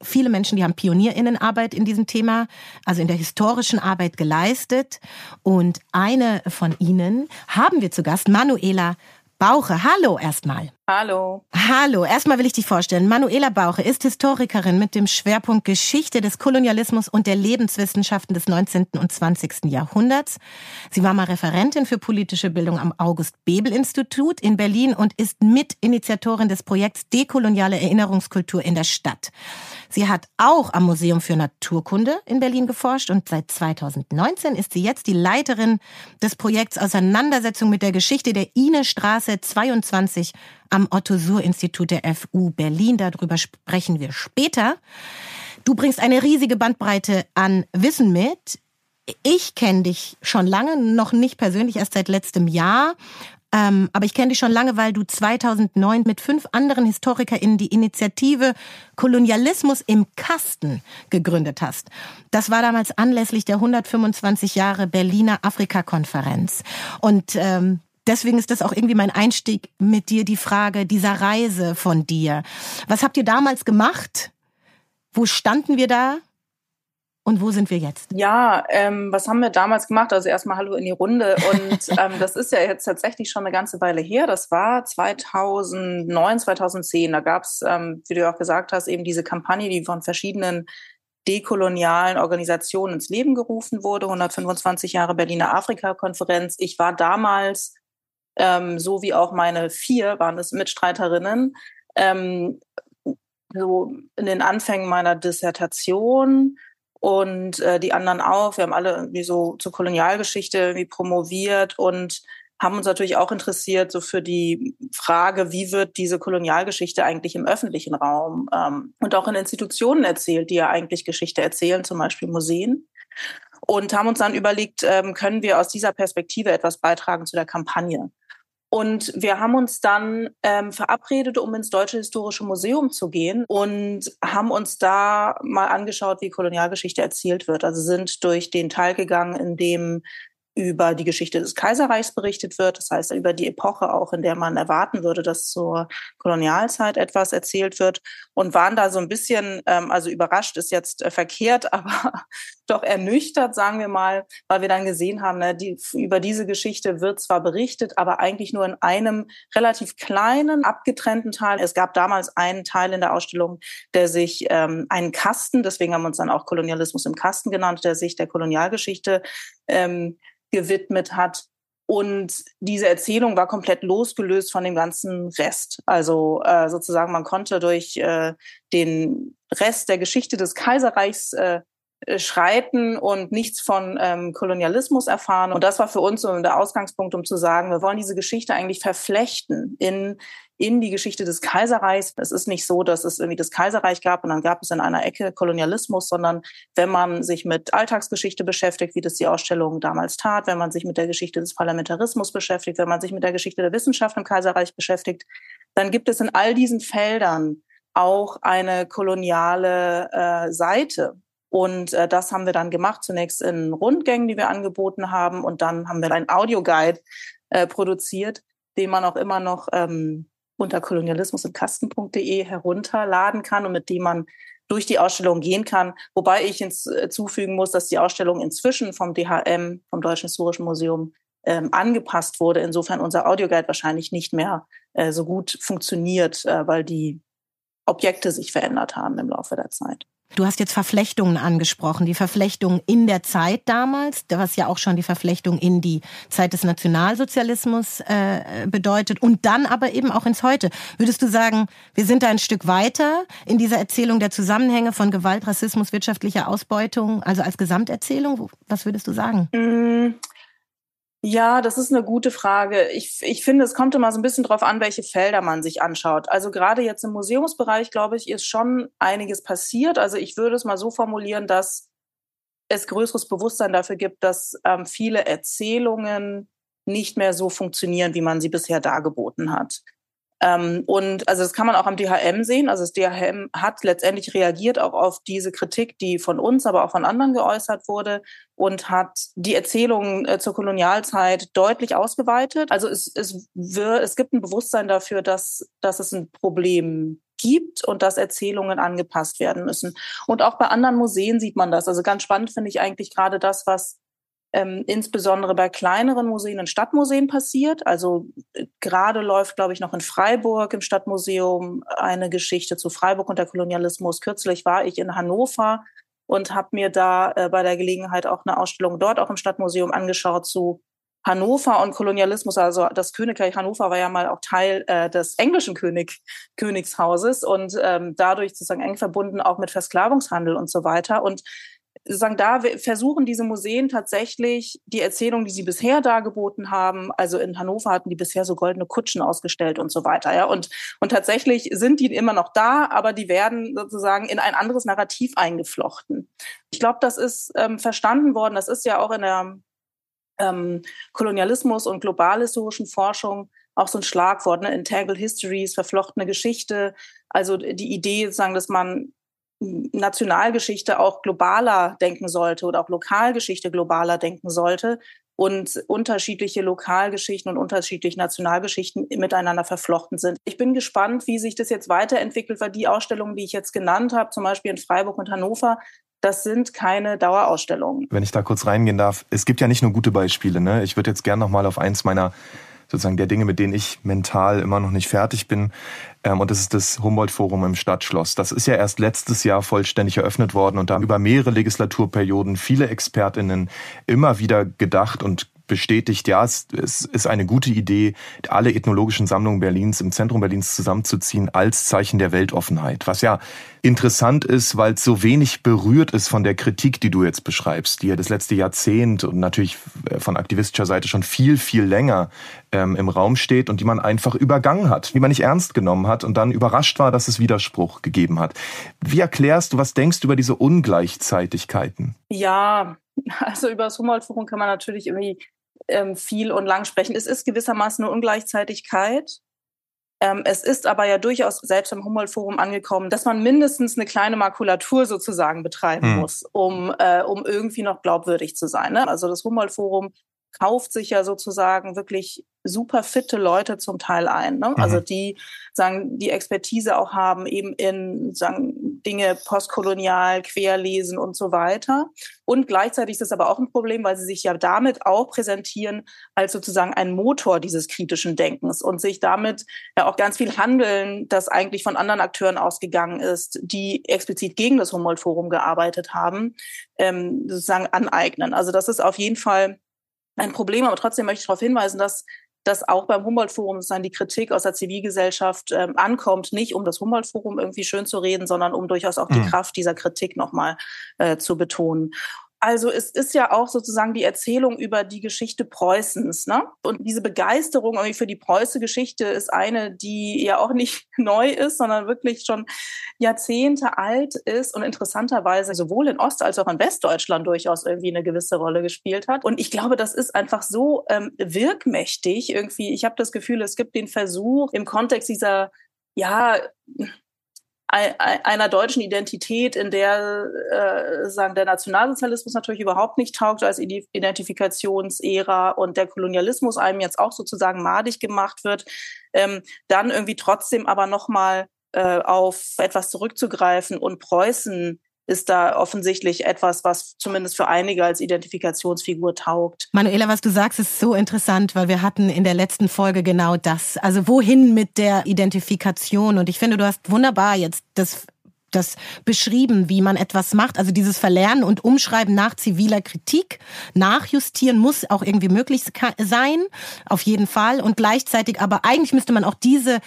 viele Menschen, die haben Pionierinnenarbeit in diesem Thema, also in der historischen Arbeit geleistet. Und eine von ihnen haben wir zu Gast, Manuela Bauche. Hallo erstmal. Hallo. Hallo, erstmal will ich dich vorstellen. Manuela Bauche ist Historikerin mit dem Schwerpunkt Geschichte des Kolonialismus und der Lebenswissenschaften des 19. und 20. Jahrhunderts. Sie war mal Referentin für politische Bildung am August-Bebel-Institut in Berlin und ist Mitinitiatorin des Projekts Dekoloniale Erinnerungskultur in der Stadt. Sie hat auch am Museum für Naturkunde in Berlin geforscht und seit 2019 ist sie jetzt die Leiterin des Projekts Auseinandersetzung mit der Geschichte der Ine Straße 22 am Otto-Suhr-Institut der FU Berlin. Darüber sprechen wir später. Du bringst eine riesige Bandbreite an Wissen mit. Ich kenne dich schon lange, noch nicht persönlich, erst seit letztem Jahr. Ähm, aber ich kenne dich schon lange, weil du 2009 mit fünf anderen HistorikerInnen die Initiative Kolonialismus im Kasten gegründet hast. Das war damals anlässlich der 125 Jahre Berliner Afrika-Konferenz. Und ähm, deswegen ist das auch irgendwie mein Einstieg mit dir, die Frage dieser Reise von dir. Was habt ihr damals gemacht? Wo standen wir da? Und wo sind wir jetzt? Ja, ähm, was haben wir damals gemacht? Also erstmal Hallo in die Runde. Und ähm, das ist ja jetzt tatsächlich schon eine ganze Weile her. Das war 2009, 2010. Da gab es, ähm, wie du auch gesagt hast, eben diese Kampagne, die von verschiedenen dekolonialen Organisationen ins Leben gerufen wurde. 125 Jahre Berliner Afrika-Konferenz. Ich war damals, ähm, so wie auch meine vier, waren es Mitstreiterinnen, ähm, so in den Anfängen meiner Dissertation und äh, die anderen auch. Wir haben alle irgendwie so zur Kolonialgeschichte irgendwie promoviert und haben uns natürlich auch interessiert so für die Frage, wie wird diese Kolonialgeschichte eigentlich im öffentlichen Raum ähm, und auch in Institutionen erzählt, die ja eigentlich Geschichte erzählen, zum Beispiel Museen. Und haben uns dann überlegt, ähm, können wir aus dieser Perspektive etwas beitragen zu der Kampagne? Und wir haben uns dann ähm, verabredet, um ins Deutsche Historische Museum zu gehen und haben uns da mal angeschaut, wie Kolonialgeschichte erzählt wird. Also sind durch den Teil gegangen, in dem über die Geschichte des Kaiserreichs berichtet wird, das heißt über die Epoche auch, in der man erwarten würde, dass zur Kolonialzeit etwas erzählt wird und waren da so ein bisschen, ähm, also überrascht ist jetzt äh, verkehrt, aber doch ernüchtert, sagen wir mal, weil wir dann gesehen haben, ne, die, über diese Geschichte wird zwar berichtet, aber eigentlich nur in einem relativ kleinen, abgetrennten Teil. Es gab damals einen Teil in der Ausstellung, der sich ähm, einen Kasten, deswegen haben wir uns dann auch Kolonialismus im Kasten genannt, der sich der Kolonialgeschichte ähm, gewidmet hat. Und diese Erzählung war komplett losgelöst von dem ganzen Rest. Also äh, sozusagen, man konnte durch äh, den Rest der Geschichte des Kaiserreichs äh, äh, schreiten und nichts von ähm, Kolonialismus erfahren. Und das war für uns so der Ausgangspunkt, um zu sagen, wir wollen diese Geschichte eigentlich verflechten in, in die Geschichte des Kaiserreichs. Es ist nicht so, dass es irgendwie das Kaiserreich gab und dann gab es in einer Ecke Kolonialismus, sondern wenn man sich mit Alltagsgeschichte beschäftigt, wie das die Ausstellung damals tat, wenn man sich mit der Geschichte des Parlamentarismus beschäftigt, wenn man sich mit der Geschichte der Wissenschaft im Kaiserreich beschäftigt, dann gibt es in all diesen Feldern auch eine koloniale äh, Seite. Und äh, das haben wir dann gemacht, zunächst in Rundgängen, die wir angeboten haben. Und dann haben wir einen Audioguide äh, produziert, den man auch immer noch ähm, unter kolonialismusimkasten.de herunterladen kann und mit dem man durch die Ausstellung gehen kann. Wobei ich hinzufügen äh, muss, dass die Ausstellung inzwischen vom DHM, vom Deutschen Historischen Museum, ähm, angepasst wurde. Insofern unser Audioguide wahrscheinlich nicht mehr äh, so gut funktioniert, äh, weil die Objekte sich verändert haben im Laufe der Zeit. Du hast jetzt Verflechtungen angesprochen, die Verflechtung in der Zeit damals, was ja auch schon die Verflechtung in die Zeit des Nationalsozialismus äh, bedeutet und dann aber eben auch ins Heute. Würdest du sagen, wir sind da ein Stück weiter in dieser Erzählung der Zusammenhänge von Gewalt, Rassismus, wirtschaftlicher Ausbeutung, also als Gesamterzählung? Was würdest du sagen? Mm, ja, das ist eine gute Frage. Ich, ich finde, es kommt immer so ein bisschen drauf an, welche Felder man sich anschaut. Also gerade jetzt im Museumsbereich, glaube ich, ist schon einiges passiert. Also ich würde es mal so formulieren, dass es größeres Bewusstsein dafür gibt, dass ähm, viele Erzählungen nicht mehr so funktionieren, wie man sie bisher dargeboten hat. Ähm, und also das kann man auch am DHM sehen. Also das DHM hat letztendlich reagiert auch auf diese Kritik, die von uns, aber auch von anderen geäußert wurde und hat die Erzählungen äh, zur Kolonialzeit deutlich ausgeweitet. Also es, es, wird, es gibt ein Bewusstsein dafür, dass, dass es ein Problem gibt und dass Erzählungen angepasst werden müssen. Und auch bei anderen Museen sieht man das. Also ganz spannend finde ich eigentlich gerade das, was ähm, insbesondere bei kleineren Museen und Stadtmuseen passiert. Also äh, gerade läuft, glaube ich, noch in Freiburg im Stadtmuseum eine Geschichte zu Freiburg und der Kolonialismus. Kürzlich war ich in Hannover und habe mir da äh, bei der Gelegenheit auch eine Ausstellung dort auch im Stadtmuseum angeschaut zu Hannover und Kolonialismus. Also das Königreich Hannover war ja mal auch Teil äh, des englischen König, Königshauses und ähm, dadurch sozusagen eng verbunden auch mit Versklavungshandel und so weiter. Und sagen, da versuchen diese Museen tatsächlich die Erzählung, die sie bisher dargeboten haben. Also in Hannover hatten die bisher so goldene Kutschen ausgestellt und so weiter. Ja, und, und tatsächlich sind die immer noch da, aber die werden sozusagen in ein anderes Narrativ eingeflochten. Ich glaube, das ist ähm, verstanden worden. Das ist ja auch in der ähm, Kolonialismus und globalhistorischen Forschung auch so ein Schlagwort, ne? Entangled Histories, verflochtene Geschichte. Also die Idee, sozusagen, dass man Nationalgeschichte auch globaler denken sollte oder auch Lokalgeschichte globaler denken sollte und unterschiedliche Lokalgeschichten und unterschiedliche Nationalgeschichten miteinander verflochten sind. Ich bin gespannt, wie sich das jetzt weiterentwickelt, weil die Ausstellungen, die ich jetzt genannt habe, zum Beispiel in Freiburg und Hannover, das sind keine Dauerausstellungen. Wenn ich da kurz reingehen darf, es gibt ja nicht nur gute Beispiele. Ne? Ich würde jetzt gerne noch mal auf eins meiner sozusagen der Dinge, mit denen ich mental immer noch nicht fertig bin. Ähm, und das ist das Humboldt-Forum im Stadtschloss. Das ist ja erst letztes Jahr vollständig eröffnet worden und da haben über mehrere Legislaturperioden viele ExpertInnen immer wieder gedacht und bestätigt, ja, es, es ist eine gute Idee, alle ethnologischen Sammlungen Berlins im Zentrum Berlins zusammenzuziehen als Zeichen der Weltoffenheit. Was ja interessant ist, weil es so wenig berührt ist von der Kritik, die du jetzt beschreibst, die ja das letzte Jahrzehnt und natürlich äh, von aktivistischer Seite schon viel, viel länger ähm, im Raum steht und die man einfach übergangen hat, die man nicht ernst genommen hat und dann überrascht war, dass es Widerspruch gegeben hat. Wie erklärst du, was denkst du über diese Ungleichzeitigkeiten? Ja, also über das Humboldt-Forum kann man natürlich irgendwie ähm, viel und lang sprechen. Es ist gewissermaßen eine Ungleichzeitigkeit. Ähm, es ist aber ja durchaus selbst im Humboldt-Forum angekommen, dass man mindestens eine kleine Makulatur sozusagen betreiben mhm. muss, um, äh, um irgendwie noch glaubwürdig zu sein. Ne? Also das Humboldt-Forum kauft sich ja sozusagen wirklich super fitte Leute zum Teil ein. Ne? Also mhm. Also die sagen, die Expertise auch haben, eben in sagen, Dinge postkolonial, querlesen und so weiter. Und gleichzeitig ist das aber auch ein Problem, weil sie sich ja damit auch präsentieren als sozusagen ein Motor dieses kritischen Denkens und sich damit ja auch ganz viel Handeln, das eigentlich von anderen Akteuren ausgegangen ist, die explizit gegen das Humboldt-Forum gearbeitet haben, ähm, sozusagen aneignen. Also das ist auf jeden Fall ein Problem, aber trotzdem möchte ich darauf hinweisen, dass dass auch beim Humboldt-Forum dann die Kritik aus der Zivilgesellschaft ähm, ankommt, nicht um das Humboldt-Forum irgendwie schön zu reden, sondern um durchaus auch die mhm. Kraft dieser Kritik nochmal äh, zu betonen. Also es ist ja auch sozusagen die Erzählung über die Geschichte Preußens. Ne? Und diese Begeisterung irgendwie für die Preuße-Geschichte ist eine, die ja auch nicht neu ist, sondern wirklich schon Jahrzehnte alt ist und interessanterweise sowohl in Ost- als auch in Westdeutschland durchaus irgendwie eine gewisse Rolle gespielt hat. Und ich glaube, das ist einfach so ähm, wirkmächtig irgendwie. Ich habe das Gefühl, es gibt den Versuch im Kontext dieser ja, einer deutschen Identität, in der äh, sagen der Nationalsozialismus natürlich überhaupt nicht taugt als Identifikationsära und der Kolonialismus einem jetzt auch sozusagen madig gemacht wird, ähm, dann irgendwie trotzdem aber nochmal äh, auf etwas zurückzugreifen und Preußen ist da offensichtlich etwas, was zumindest für einige als Identifikationsfigur taugt. Manuela, was du sagst, ist so interessant, weil wir hatten in der letzten Folge genau das. Also wohin mit der Identifikation? Und ich finde, du hast wunderbar jetzt das das beschrieben, wie man etwas macht. Also dieses Verlernen und Umschreiben nach ziviler Kritik, nachjustieren muss auch irgendwie möglich sein, auf jeden Fall. Und gleichzeitig aber eigentlich müsste man auch diese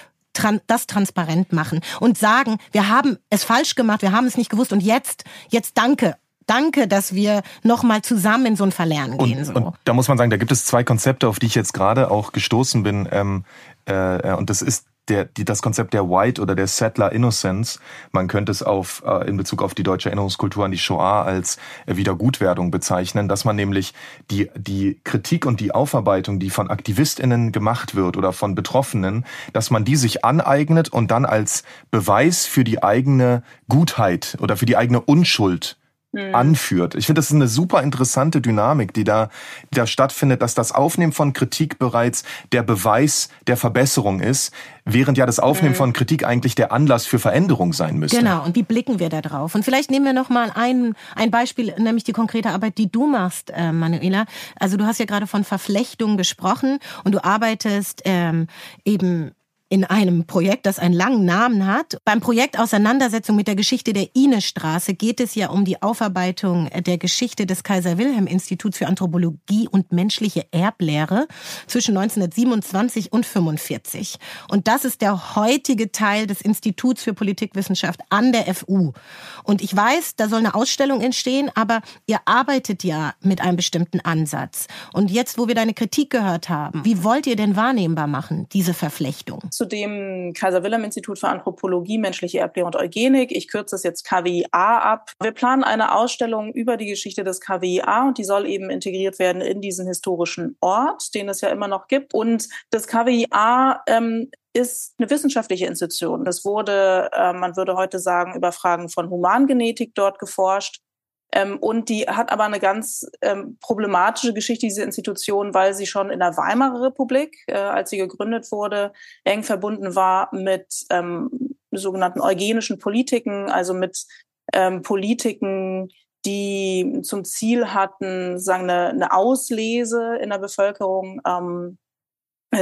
das transparent machen und sagen, wir haben es falsch gemacht, wir haben es nicht gewusst und jetzt, jetzt danke. Danke, dass wir nochmal zusammen in so ein Verlernen und, gehen. So. Und da muss man sagen, da gibt es zwei Konzepte, auf die ich jetzt gerade auch gestoßen bin. Ähm, äh, und das ist der, die, das Konzept der White oder der Settler Innocence. Man könnte es auf, äh, in Bezug auf die deutsche Erinnerungskultur an die Shoah als äh, Wiedergutwerdung bezeichnen, dass man nämlich die, die Kritik und die Aufarbeitung, die von AktivistInnen gemacht wird oder von Betroffenen, dass man die sich aneignet und dann als Beweis für die eigene Gutheit oder für die eigene Unschuld mhm. anführt. Ich finde, das ist eine super interessante Dynamik, die da, die da stattfindet, dass das Aufnehmen von Kritik bereits der Beweis der Verbesserung ist, während ja das Aufnehmen mhm. von Kritik eigentlich der Anlass für Veränderung sein müsste. Genau, und wie blicken wir da drauf? Und vielleicht nehmen wir noch mal ein, ein Beispiel, nämlich die konkrete Arbeit, die du machst, äh, Manuela. Also du hast ja gerade von Verflechtung gesprochen und du arbeitest ähm, eben in einem Projekt, das einen langen Namen hat. Beim Projekt Auseinandersetzung mit der Geschichte der Inestraße geht es ja um die Aufarbeitung der Geschichte des Kaiser Wilhelm Instituts für Anthropologie und menschliche Erblehre zwischen 1927 und 45. Und das ist der heutige Teil des Instituts für Politikwissenschaft an der FU. Und ich weiß, da soll eine Ausstellung entstehen, aber ihr arbeitet ja mit einem bestimmten Ansatz. Und jetzt, wo wir deine Kritik gehört haben, wie wollt ihr denn wahrnehmbar machen, diese Verflechtung? Zu dem Kaiser Wilhelm Institut für Anthropologie, menschliche Erblehrung und Eugenik. Ich kürze es jetzt KWIA ab. Wir planen eine Ausstellung über die Geschichte des KWIA und die soll eben integriert werden in diesen historischen Ort, den es ja immer noch gibt. Und das KWIA ähm, ist eine wissenschaftliche Institution. Es wurde, äh, man würde heute sagen, über Fragen von Humangenetik dort geforscht. Ähm, und die hat aber eine ganz ähm, problematische Geschichte, diese Institution, weil sie schon in der Weimarer Republik, äh, als sie gegründet wurde, eng verbunden war mit ähm, sogenannten eugenischen Politiken, also mit ähm, Politiken, die zum Ziel hatten, sagen eine, eine Auslese in der Bevölkerung ähm, äh,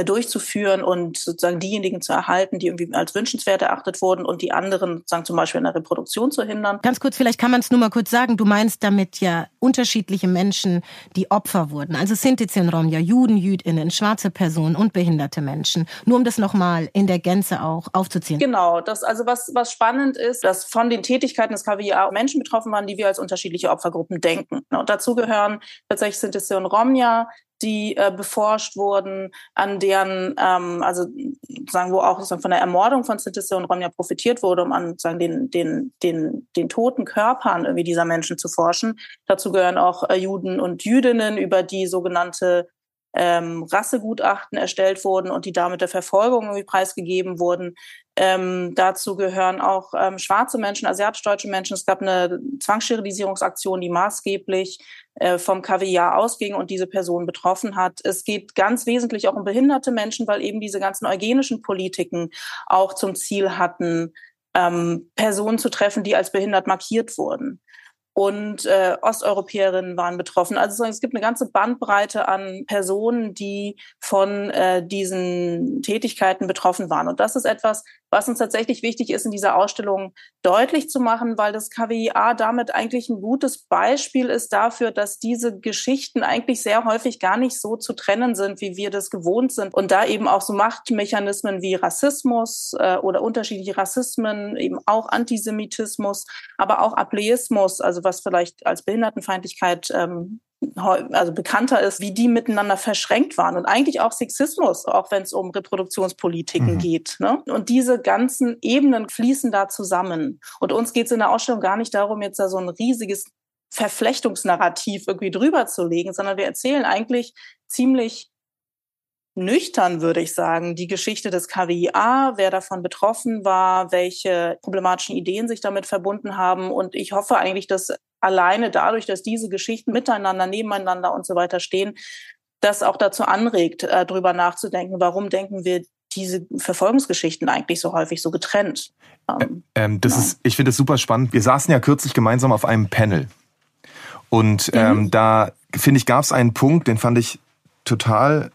durchzuführen und sozusagen diejenigen zu erhalten, die irgendwie als wünschenswert erachtet wurden und die anderen sozusagen zum Beispiel in der Reproduktion zu hindern. Ganz kurz, vielleicht kann man es nur mal kurz sagen. Du meinst damit ja unterschiedliche Menschen, die Opfer wurden. Also Sinti, Romja, Juden, Jüdinnen, schwarze Personen und behinderte Menschen. Nur um das nochmal in der Gänze auch aufzuziehen. Genau. Das, also was, was spannend ist, dass von den Tätigkeiten des KWA Menschen betroffen waren, die wir als unterschiedliche Opfergruppen denken. Und dazu gehören tatsächlich Sinti, Romja, die äh, beforscht wurden, an deren, ähm, also sagen, wo auch sozusagen von der Ermordung von Sintis und Romja profitiert wurde, um an sagen, den, den, den, den toten Körpern irgendwie dieser Menschen zu forschen. Dazu gehören auch äh, Juden und Jüdinnen, über die sogenannte ähm, Rassegutachten erstellt wurden und die damit der Verfolgung irgendwie preisgegeben wurden. Ähm, dazu gehören auch ähm, schwarze Menschen, asiatisch-deutsche Menschen. Es gab eine Zwangssterilisierungsaktion, die maßgeblich äh, vom KWA ausging und diese Person betroffen hat. Es geht ganz wesentlich auch um behinderte Menschen, weil eben diese ganzen eugenischen Politiken auch zum Ziel hatten, ähm, Personen zu treffen, die als behindert markiert wurden und äh, Osteuropäerinnen waren betroffen. Also es gibt eine ganze Bandbreite an Personen, die von äh, diesen Tätigkeiten betroffen waren. Und das ist etwas, was uns tatsächlich wichtig ist, in dieser Ausstellung deutlich zu machen, weil das KWIA damit eigentlich ein gutes Beispiel ist dafür, dass diese Geschichten eigentlich sehr häufig gar nicht so zu trennen sind, wie wir das gewohnt sind. Und da eben auch so Machtmechanismen wie Rassismus äh, oder unterschiedliche Rassismen, eben auch Antisemitismus, aber auch Ableismus, also was vielleicht als Behindertenfeindlichkeit ähm, also bekannter ist, wie die miteinander verschränkt waren und eigentlich auch Sexismus, auch wenn es um Reproduktionspolitiken mhm. geht. Ne? Und diese ganzen Ebenen fließen da zusammen. Und uns geht es in der Ausstellung gar nicht darum, jetzt da so ein riesiges Verflechtungsnarrativ irgendwie drüber zu legen, sondern wir erzählen eigentlich ziemlich nüchtern, würde ich sagen, die Geschichte des KWIA, wer davon betroffen war, welche problematischen Ideen sich damit verbunden haben. Und ich hoffe eigentlich, dass alleine dadurch, dass diese Geschichten miteinander, nebeneinander und so weiter stehen, das auch dazu anregt, äh, darüber nachzudenken, warum denken wir diese Verfolgungsgeschichten eigentlich so häufig so getrennt. Ähm, ähm, das ja. ist, ich finde es super spannend. Wir saßen ja kürzlich gemeinsam auf einem Panel. Und ähm, mhm. da, finde ich, gab es einen Punkt, den fand ich total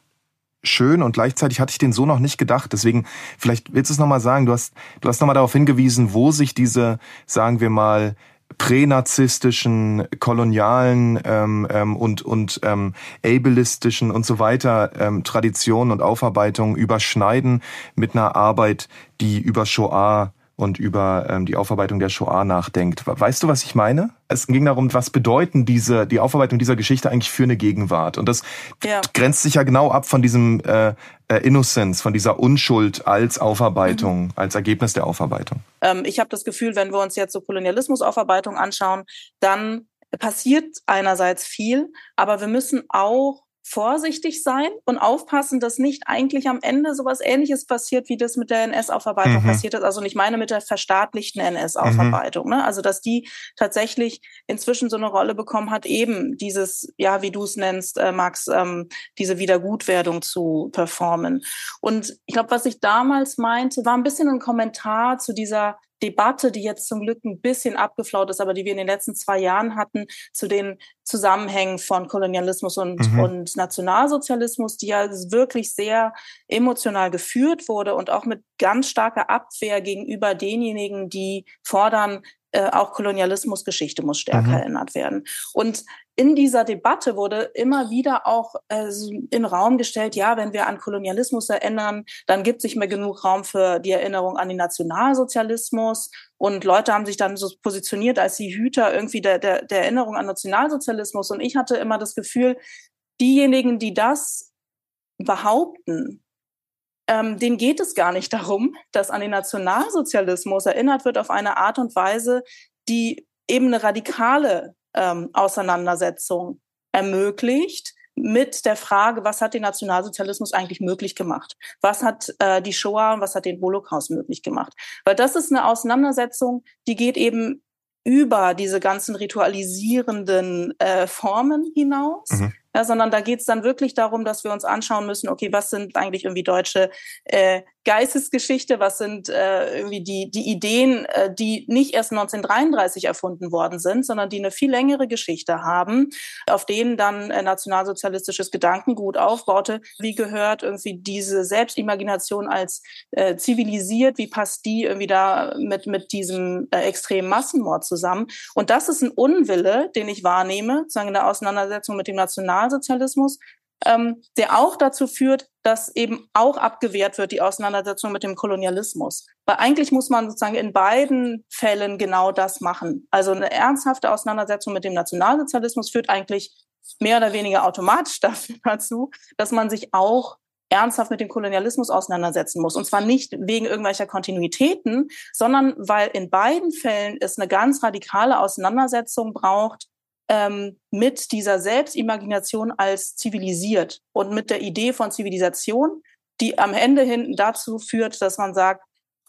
schön und gleichzeitig hatte ich den so noch nicht gedacht. Deswegen, vielleicht willst du es nochmal sagen, du hast, du hast nochmal darauf hingewiesen, wo sich diese, sagen wir mal, pränazistischen, kolonialen ähm, ähm, und, und ähm, ableistischen und so weiter ähm, Traditionen und Aufarbeitungen überschneiden mit einer Arbeit, die über Shoah und über ähm, die Aufarbeitung der Shoah nachdenkt. Weißt du, was ich meine? Es ging darum, was bedeuten diese die Aufarbeitung dieser Geschichte eigentlich für eine Gegenwart? Und das ja. grenzt sich ja genau ab von diesem äh, äh, Innocence, von dieser Unschuld als Aufarbeitung, mhm. als Ergebnis der Aufarbeitung. Ähm, ich habe das Gefühl, wenn wir uns jetzt so Kolonialismusaufarbeitung anschauen, dann passiert einerseits viel, aber wir müssen auch vorsichtig sein und aufpassen, dass nicht eigentlich am Ende sowas ähnliches passiert, wie das mit der NS-Aufarbeitung mhm. passiert ist. Also nicht meine mit der verstaatlichten NS-Aufarbeitung. Mhm. Ne? Also dass die tatsächlich inzwischen so eine Rolle bekommen hat, eben dieses, ja, wie du es nennst, äh, Max, ähm, diese Wiedergutwerdung zu performen. Und ich glaube, was ich damals meinte, war ein bisschen ein Kommentar zu dieser Debatte, die jetzt zum Glück ein bisschen abgeflaut ist, aber die wir in den letzten zwei Jahren hatten, zu den Zusammenhängen von Kolonialismus und, mhm. und Nationalsozialismus, die ja wirklich sehr emotional geführt wurde und auch mit ganz starker Abwehr gegenüber denjenigen, die fordern, äh, auch Kolonialismusgeschichte muss stärker mhm. erinnert werden. Und in dieser Debatte wurde immer wieder auch äh, in Raum gestellt, ja, wenn wir an Kolonialismus erinnern, dann gibt es nicht mehr genug Raum für die Erinnerung an den Nationalsozialismus. Und Leute haben sich dann so positioniert als die Hüter irgendwie der, der, der Erinnerung an Nationalsozialismus. Und ich hatte immer das Gefühl, diejenigen, die das behaupten, ähm, denen geht es gar nicht darum, dass an den Nationalsozialismus erinnert wird auf eine Art und Weise, die eben eine radikale ähm, Auseinandersetzung ermöglicht mit der Frage, was hat den Nationalsozialismus eigentlich möglich gemacht? Was hat äh, die Shoah und was hat den Holocaust möglich gemacht? Weil das ist eine Auseinandersetzung, die geht eben über diese ganzen ritualisierenden äh, Formen hinaus. Mhm ja, sondern da geht es dann wirklich darum, dass wir uns anschauen müssen, okay, was sind eigentlich irgendwie deutsche äh, Geistesgeschichte, was sind äh, irgendwie die, die Ideen, äh, die nicht erst 1933 erfunden worden sind, sondern die eine viel längere Geschichte haben, auf denen dann äh, nationalsozialistisches Gedankengut aufbaute. Wie gehört irgendwie diese Selbstimagination als äh, zivilisiert, wie passt die irgendwie da mit, mit diesem äh, extremen Massenmord zusammen? Und das ist ein Unwille, den ich wahrnehme, sozusagen in der Auseinandersetzung mit dem Nationalsozialismus, ähm, der auch dazu führt, dass eben auch abgewehrt wird, die Auseinandersetzung mit dem Kolonialismus. Weil eigentlich muss man sozusagen in beiden Fällen genau das machen. Also eine ernsthafte Auseinandersetzung mit dem Nationalsozialismus führt eigentlich mehr oder weniger automatisch dazu, dass man sich auch ernsthaft mit dem Kolonialismus auseinandersetzen muss. Und zwar nicht wegen irgendwelcher Kontinuitäten, sondern weil in beiden Fällen es eine ganz radikale Auseinandersetzung braucht ähm, mit dieser Selbstimagination als zivilisiert und mit der Idee von Zivilisation, die am Ende hinten dazu führt, dass man sagt,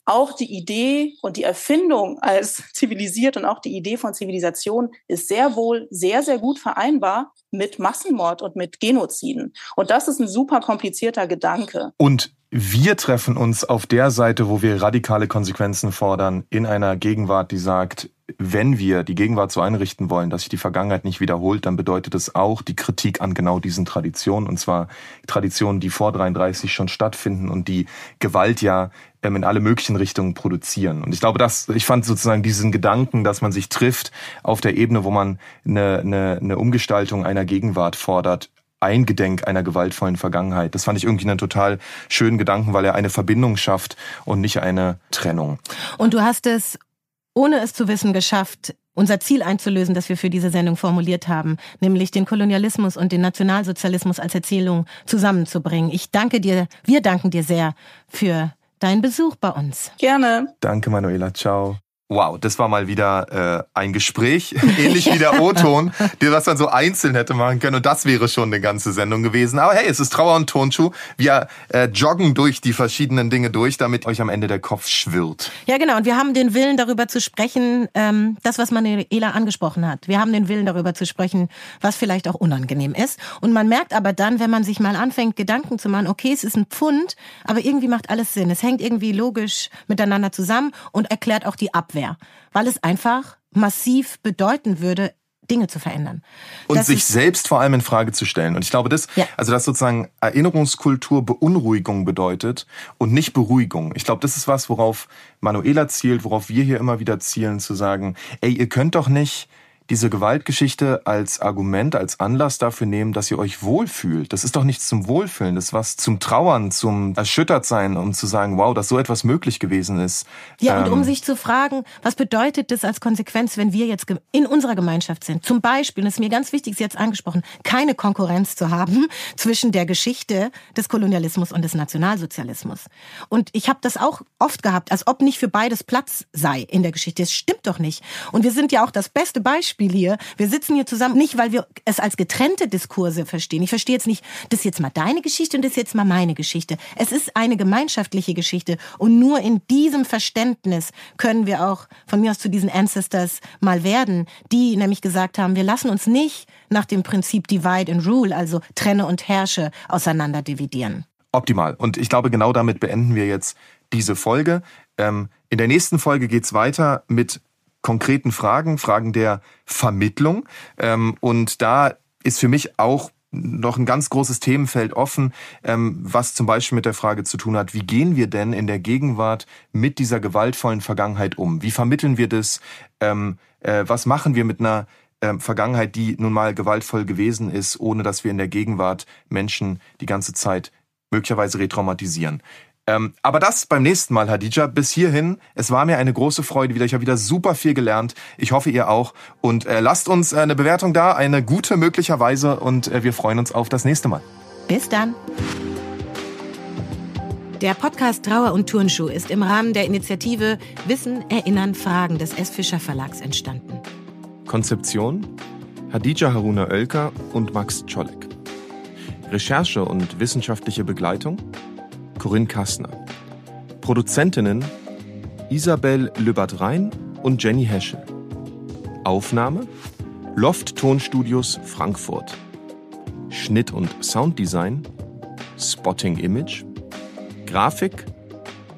auch die Idee und die Erfindung als zivilisiert und auch die Idee von Zivilisation ist sehr wohl sehr, sehr gut vereinbar mit Massenmord und mit Genoziden. Und das ist ein super komplizierter Gedanke. Und wir treffen uns auf der Seite, wo wir radikale Konsequenzen fordern, in einer Gegenwart, die sagt, wenn wir die Gegenwart so einrichten wollen, dass sich die Vergangenheit nicht wiederholt, dann bedeutet es auch die Kritik an genau diesen Traditionen, und zwar Traditionen, die vor 33 schon stattfinden und die Gewalt ja ähm, in alle möglichen Richtungen produzieren. Und ich glaube, dass ich fand sozusagen diesen Gedanken, dass man sich trifft auf der Ebene, wo man eine, eine, eine Umgestaltung einer Gegenwart fordert, eingedenk einer gewaltvollen Vergangenheit. Das fand ich irgendwie einen total schönen Gedanken, weil er eine Verbindung schafft und nicht eine Trennung. Und du hast es ohne es zu wissen, geschafft, unser Ziel einzulösen, das wir für diese Sendung formuliert haben, nämlich den Kolonialismus und den Nationalsozialismus als Erzählung zusammenzubringen. Ich danke dir, wir danken dir sehr für deinen Besuch bei uns. Gerne. Danke, Manuela. Ciao. Wow, das war mal wieder äh, ein Gespräch, ähnlich wie der O-Ton, was man so einzeln hätte machen können. Und das wäre schon eine ganze Sendung gewesen. Aber hey, es ist Trauer und Tonschuh. Wir äh, joggen durch die verschiedenen Dinge durch, damit euch am Ende der Kopf schwirrt. Ja, genau. Und wir haben den Willen, darüber zu sprechen, ähm, das, was Manuela angesprochen hat. Wir haben den Willen, darüber zu sprechen, was vielleicht auch unangenehm ist. Und man merkt aber dann, wenn man sich mal anfängt, Gedanken zu machen, okay, es ist ein Pfund, aber irgendwie macht alles Sinn. Es hängt irgendwie logisch miteinander zusammen und erklärt auch die Abwehr. Abwehr, weil es einfach massiv bedeuten würde, Dinge zu verändern. Und das sich selbst vor allem in Frage zu stellen. Und ich glaube, das, ja. also dass sozusagen Erinnerungskultur Beunruhigung bedeutet und nicht Beruhigung. Ich glaube, das ist was, worauf Manuela zielt, worauf wir hier immer wieder zielen, zu sagen, ey, ihr könnt doch nicht diese Gewaltgeschichte als Argument, als Anlass dafür nehmen, dass ihr euch wohlfühlt. Das ist doch nichts zum Wohlfühlen, das ist was zum Trauern, zum Erschüttertsein, um zu sagen, wow, dass so etwas möglich gewesen ist. Ja, und um ähm, sich zu fragen, was bedeutet das als Konsequenz, wenn wir jetzt in unserer Gemeinschaft sind? Zum Beispiel, und das ist mir ganz wichtig, Sie jetzt angesprochen, keine Konkurrenz zu haben zwischen der Geschichte des Kolonialismus und des Nationalsozialismus. Und ich habe das auch oft gehabt, als ob nicht für beides Platz sei in der Geschichte. Das stimmt doch nicht. Und wir sind ja auch das beste Beispiel Beispiel hier. Wir sitzen hier zusammen, nicht weil wir es als getrennte Diskurse verstehen. Ich verstehe jetzt nicht, das ist jetzt mal deine Geschichte und das ist jetzt mal meine Geschichte. Es ist eine gemeinschaftliche Geschichte und nur in diesem Verständnis können wir auch von mir aus zu diesen Ancestors mal werden, die nämlich gesagt haben, wir lassen uns nicht nach dem Prinzip Divide and Rule, also trenne und herrsche, auseinander dividieren. Optimal. Und ich glaube, genau damit beenden wir jetzt diese Folge. Ähm, in der nächsten Folge geht's weiter mit konkreten Fragen, Fragen der Vermittlung. Ähm, und da ist für mich auch noch ein ganz großes Themenfeld offen, ähm, was zum Beispiel mit der Frage zu tun hat, wie gehen wir denn in der Gegenwart mit dieser gewaltvollen Vergangenheit um? Wie vermitteln wir das? Ähm, äh, was machen wir mit einer ähm, Vergangenheit, die nun mal gewaltvoll gewesen ist, ohne dass wir in der Gegenwart Menschen die ganze Zeit möglicherweise retraumatisieren? Ähm, aber das beim nächsten Mal, Hadija. Bis hierhin, es war mir eine große Freude wieder. Ich habe wieder super viel gelernt. Ich hoffe, ihr auch. Und äh, lasst uns äh, eine Bewertung da, eine gute möglicherweise. Und äh, wir freuen uns auf das nächste Mal. Bis dann. Der Podcast Trauer und Turnschuh ist im Rahmen der Initiative Wissen, Erinnern, Fragen des S. Fischer Verlags entstanden. Konzeption Hadija Haruna Oelker und Max Czolek. Recherche und wissenschaftliche Begleitung Corinne Kastner. Produzentinnen Isabel Lübbert-Rhein und Jenny Heschel. Aufnahme Loft Tonstudios Frankfurt. Schnitt und Sounddesign Spotting Image. Grafik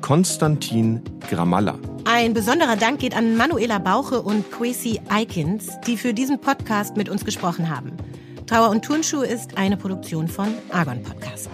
Konstantin Gramalla. Ein besonderer Dank geht an Manuela Bauche und Quasi Eikins, die für diesen Podcast mit uns gesprochen haben. Trauer und Turnschuh ist eine Produktion von Argon Podcast.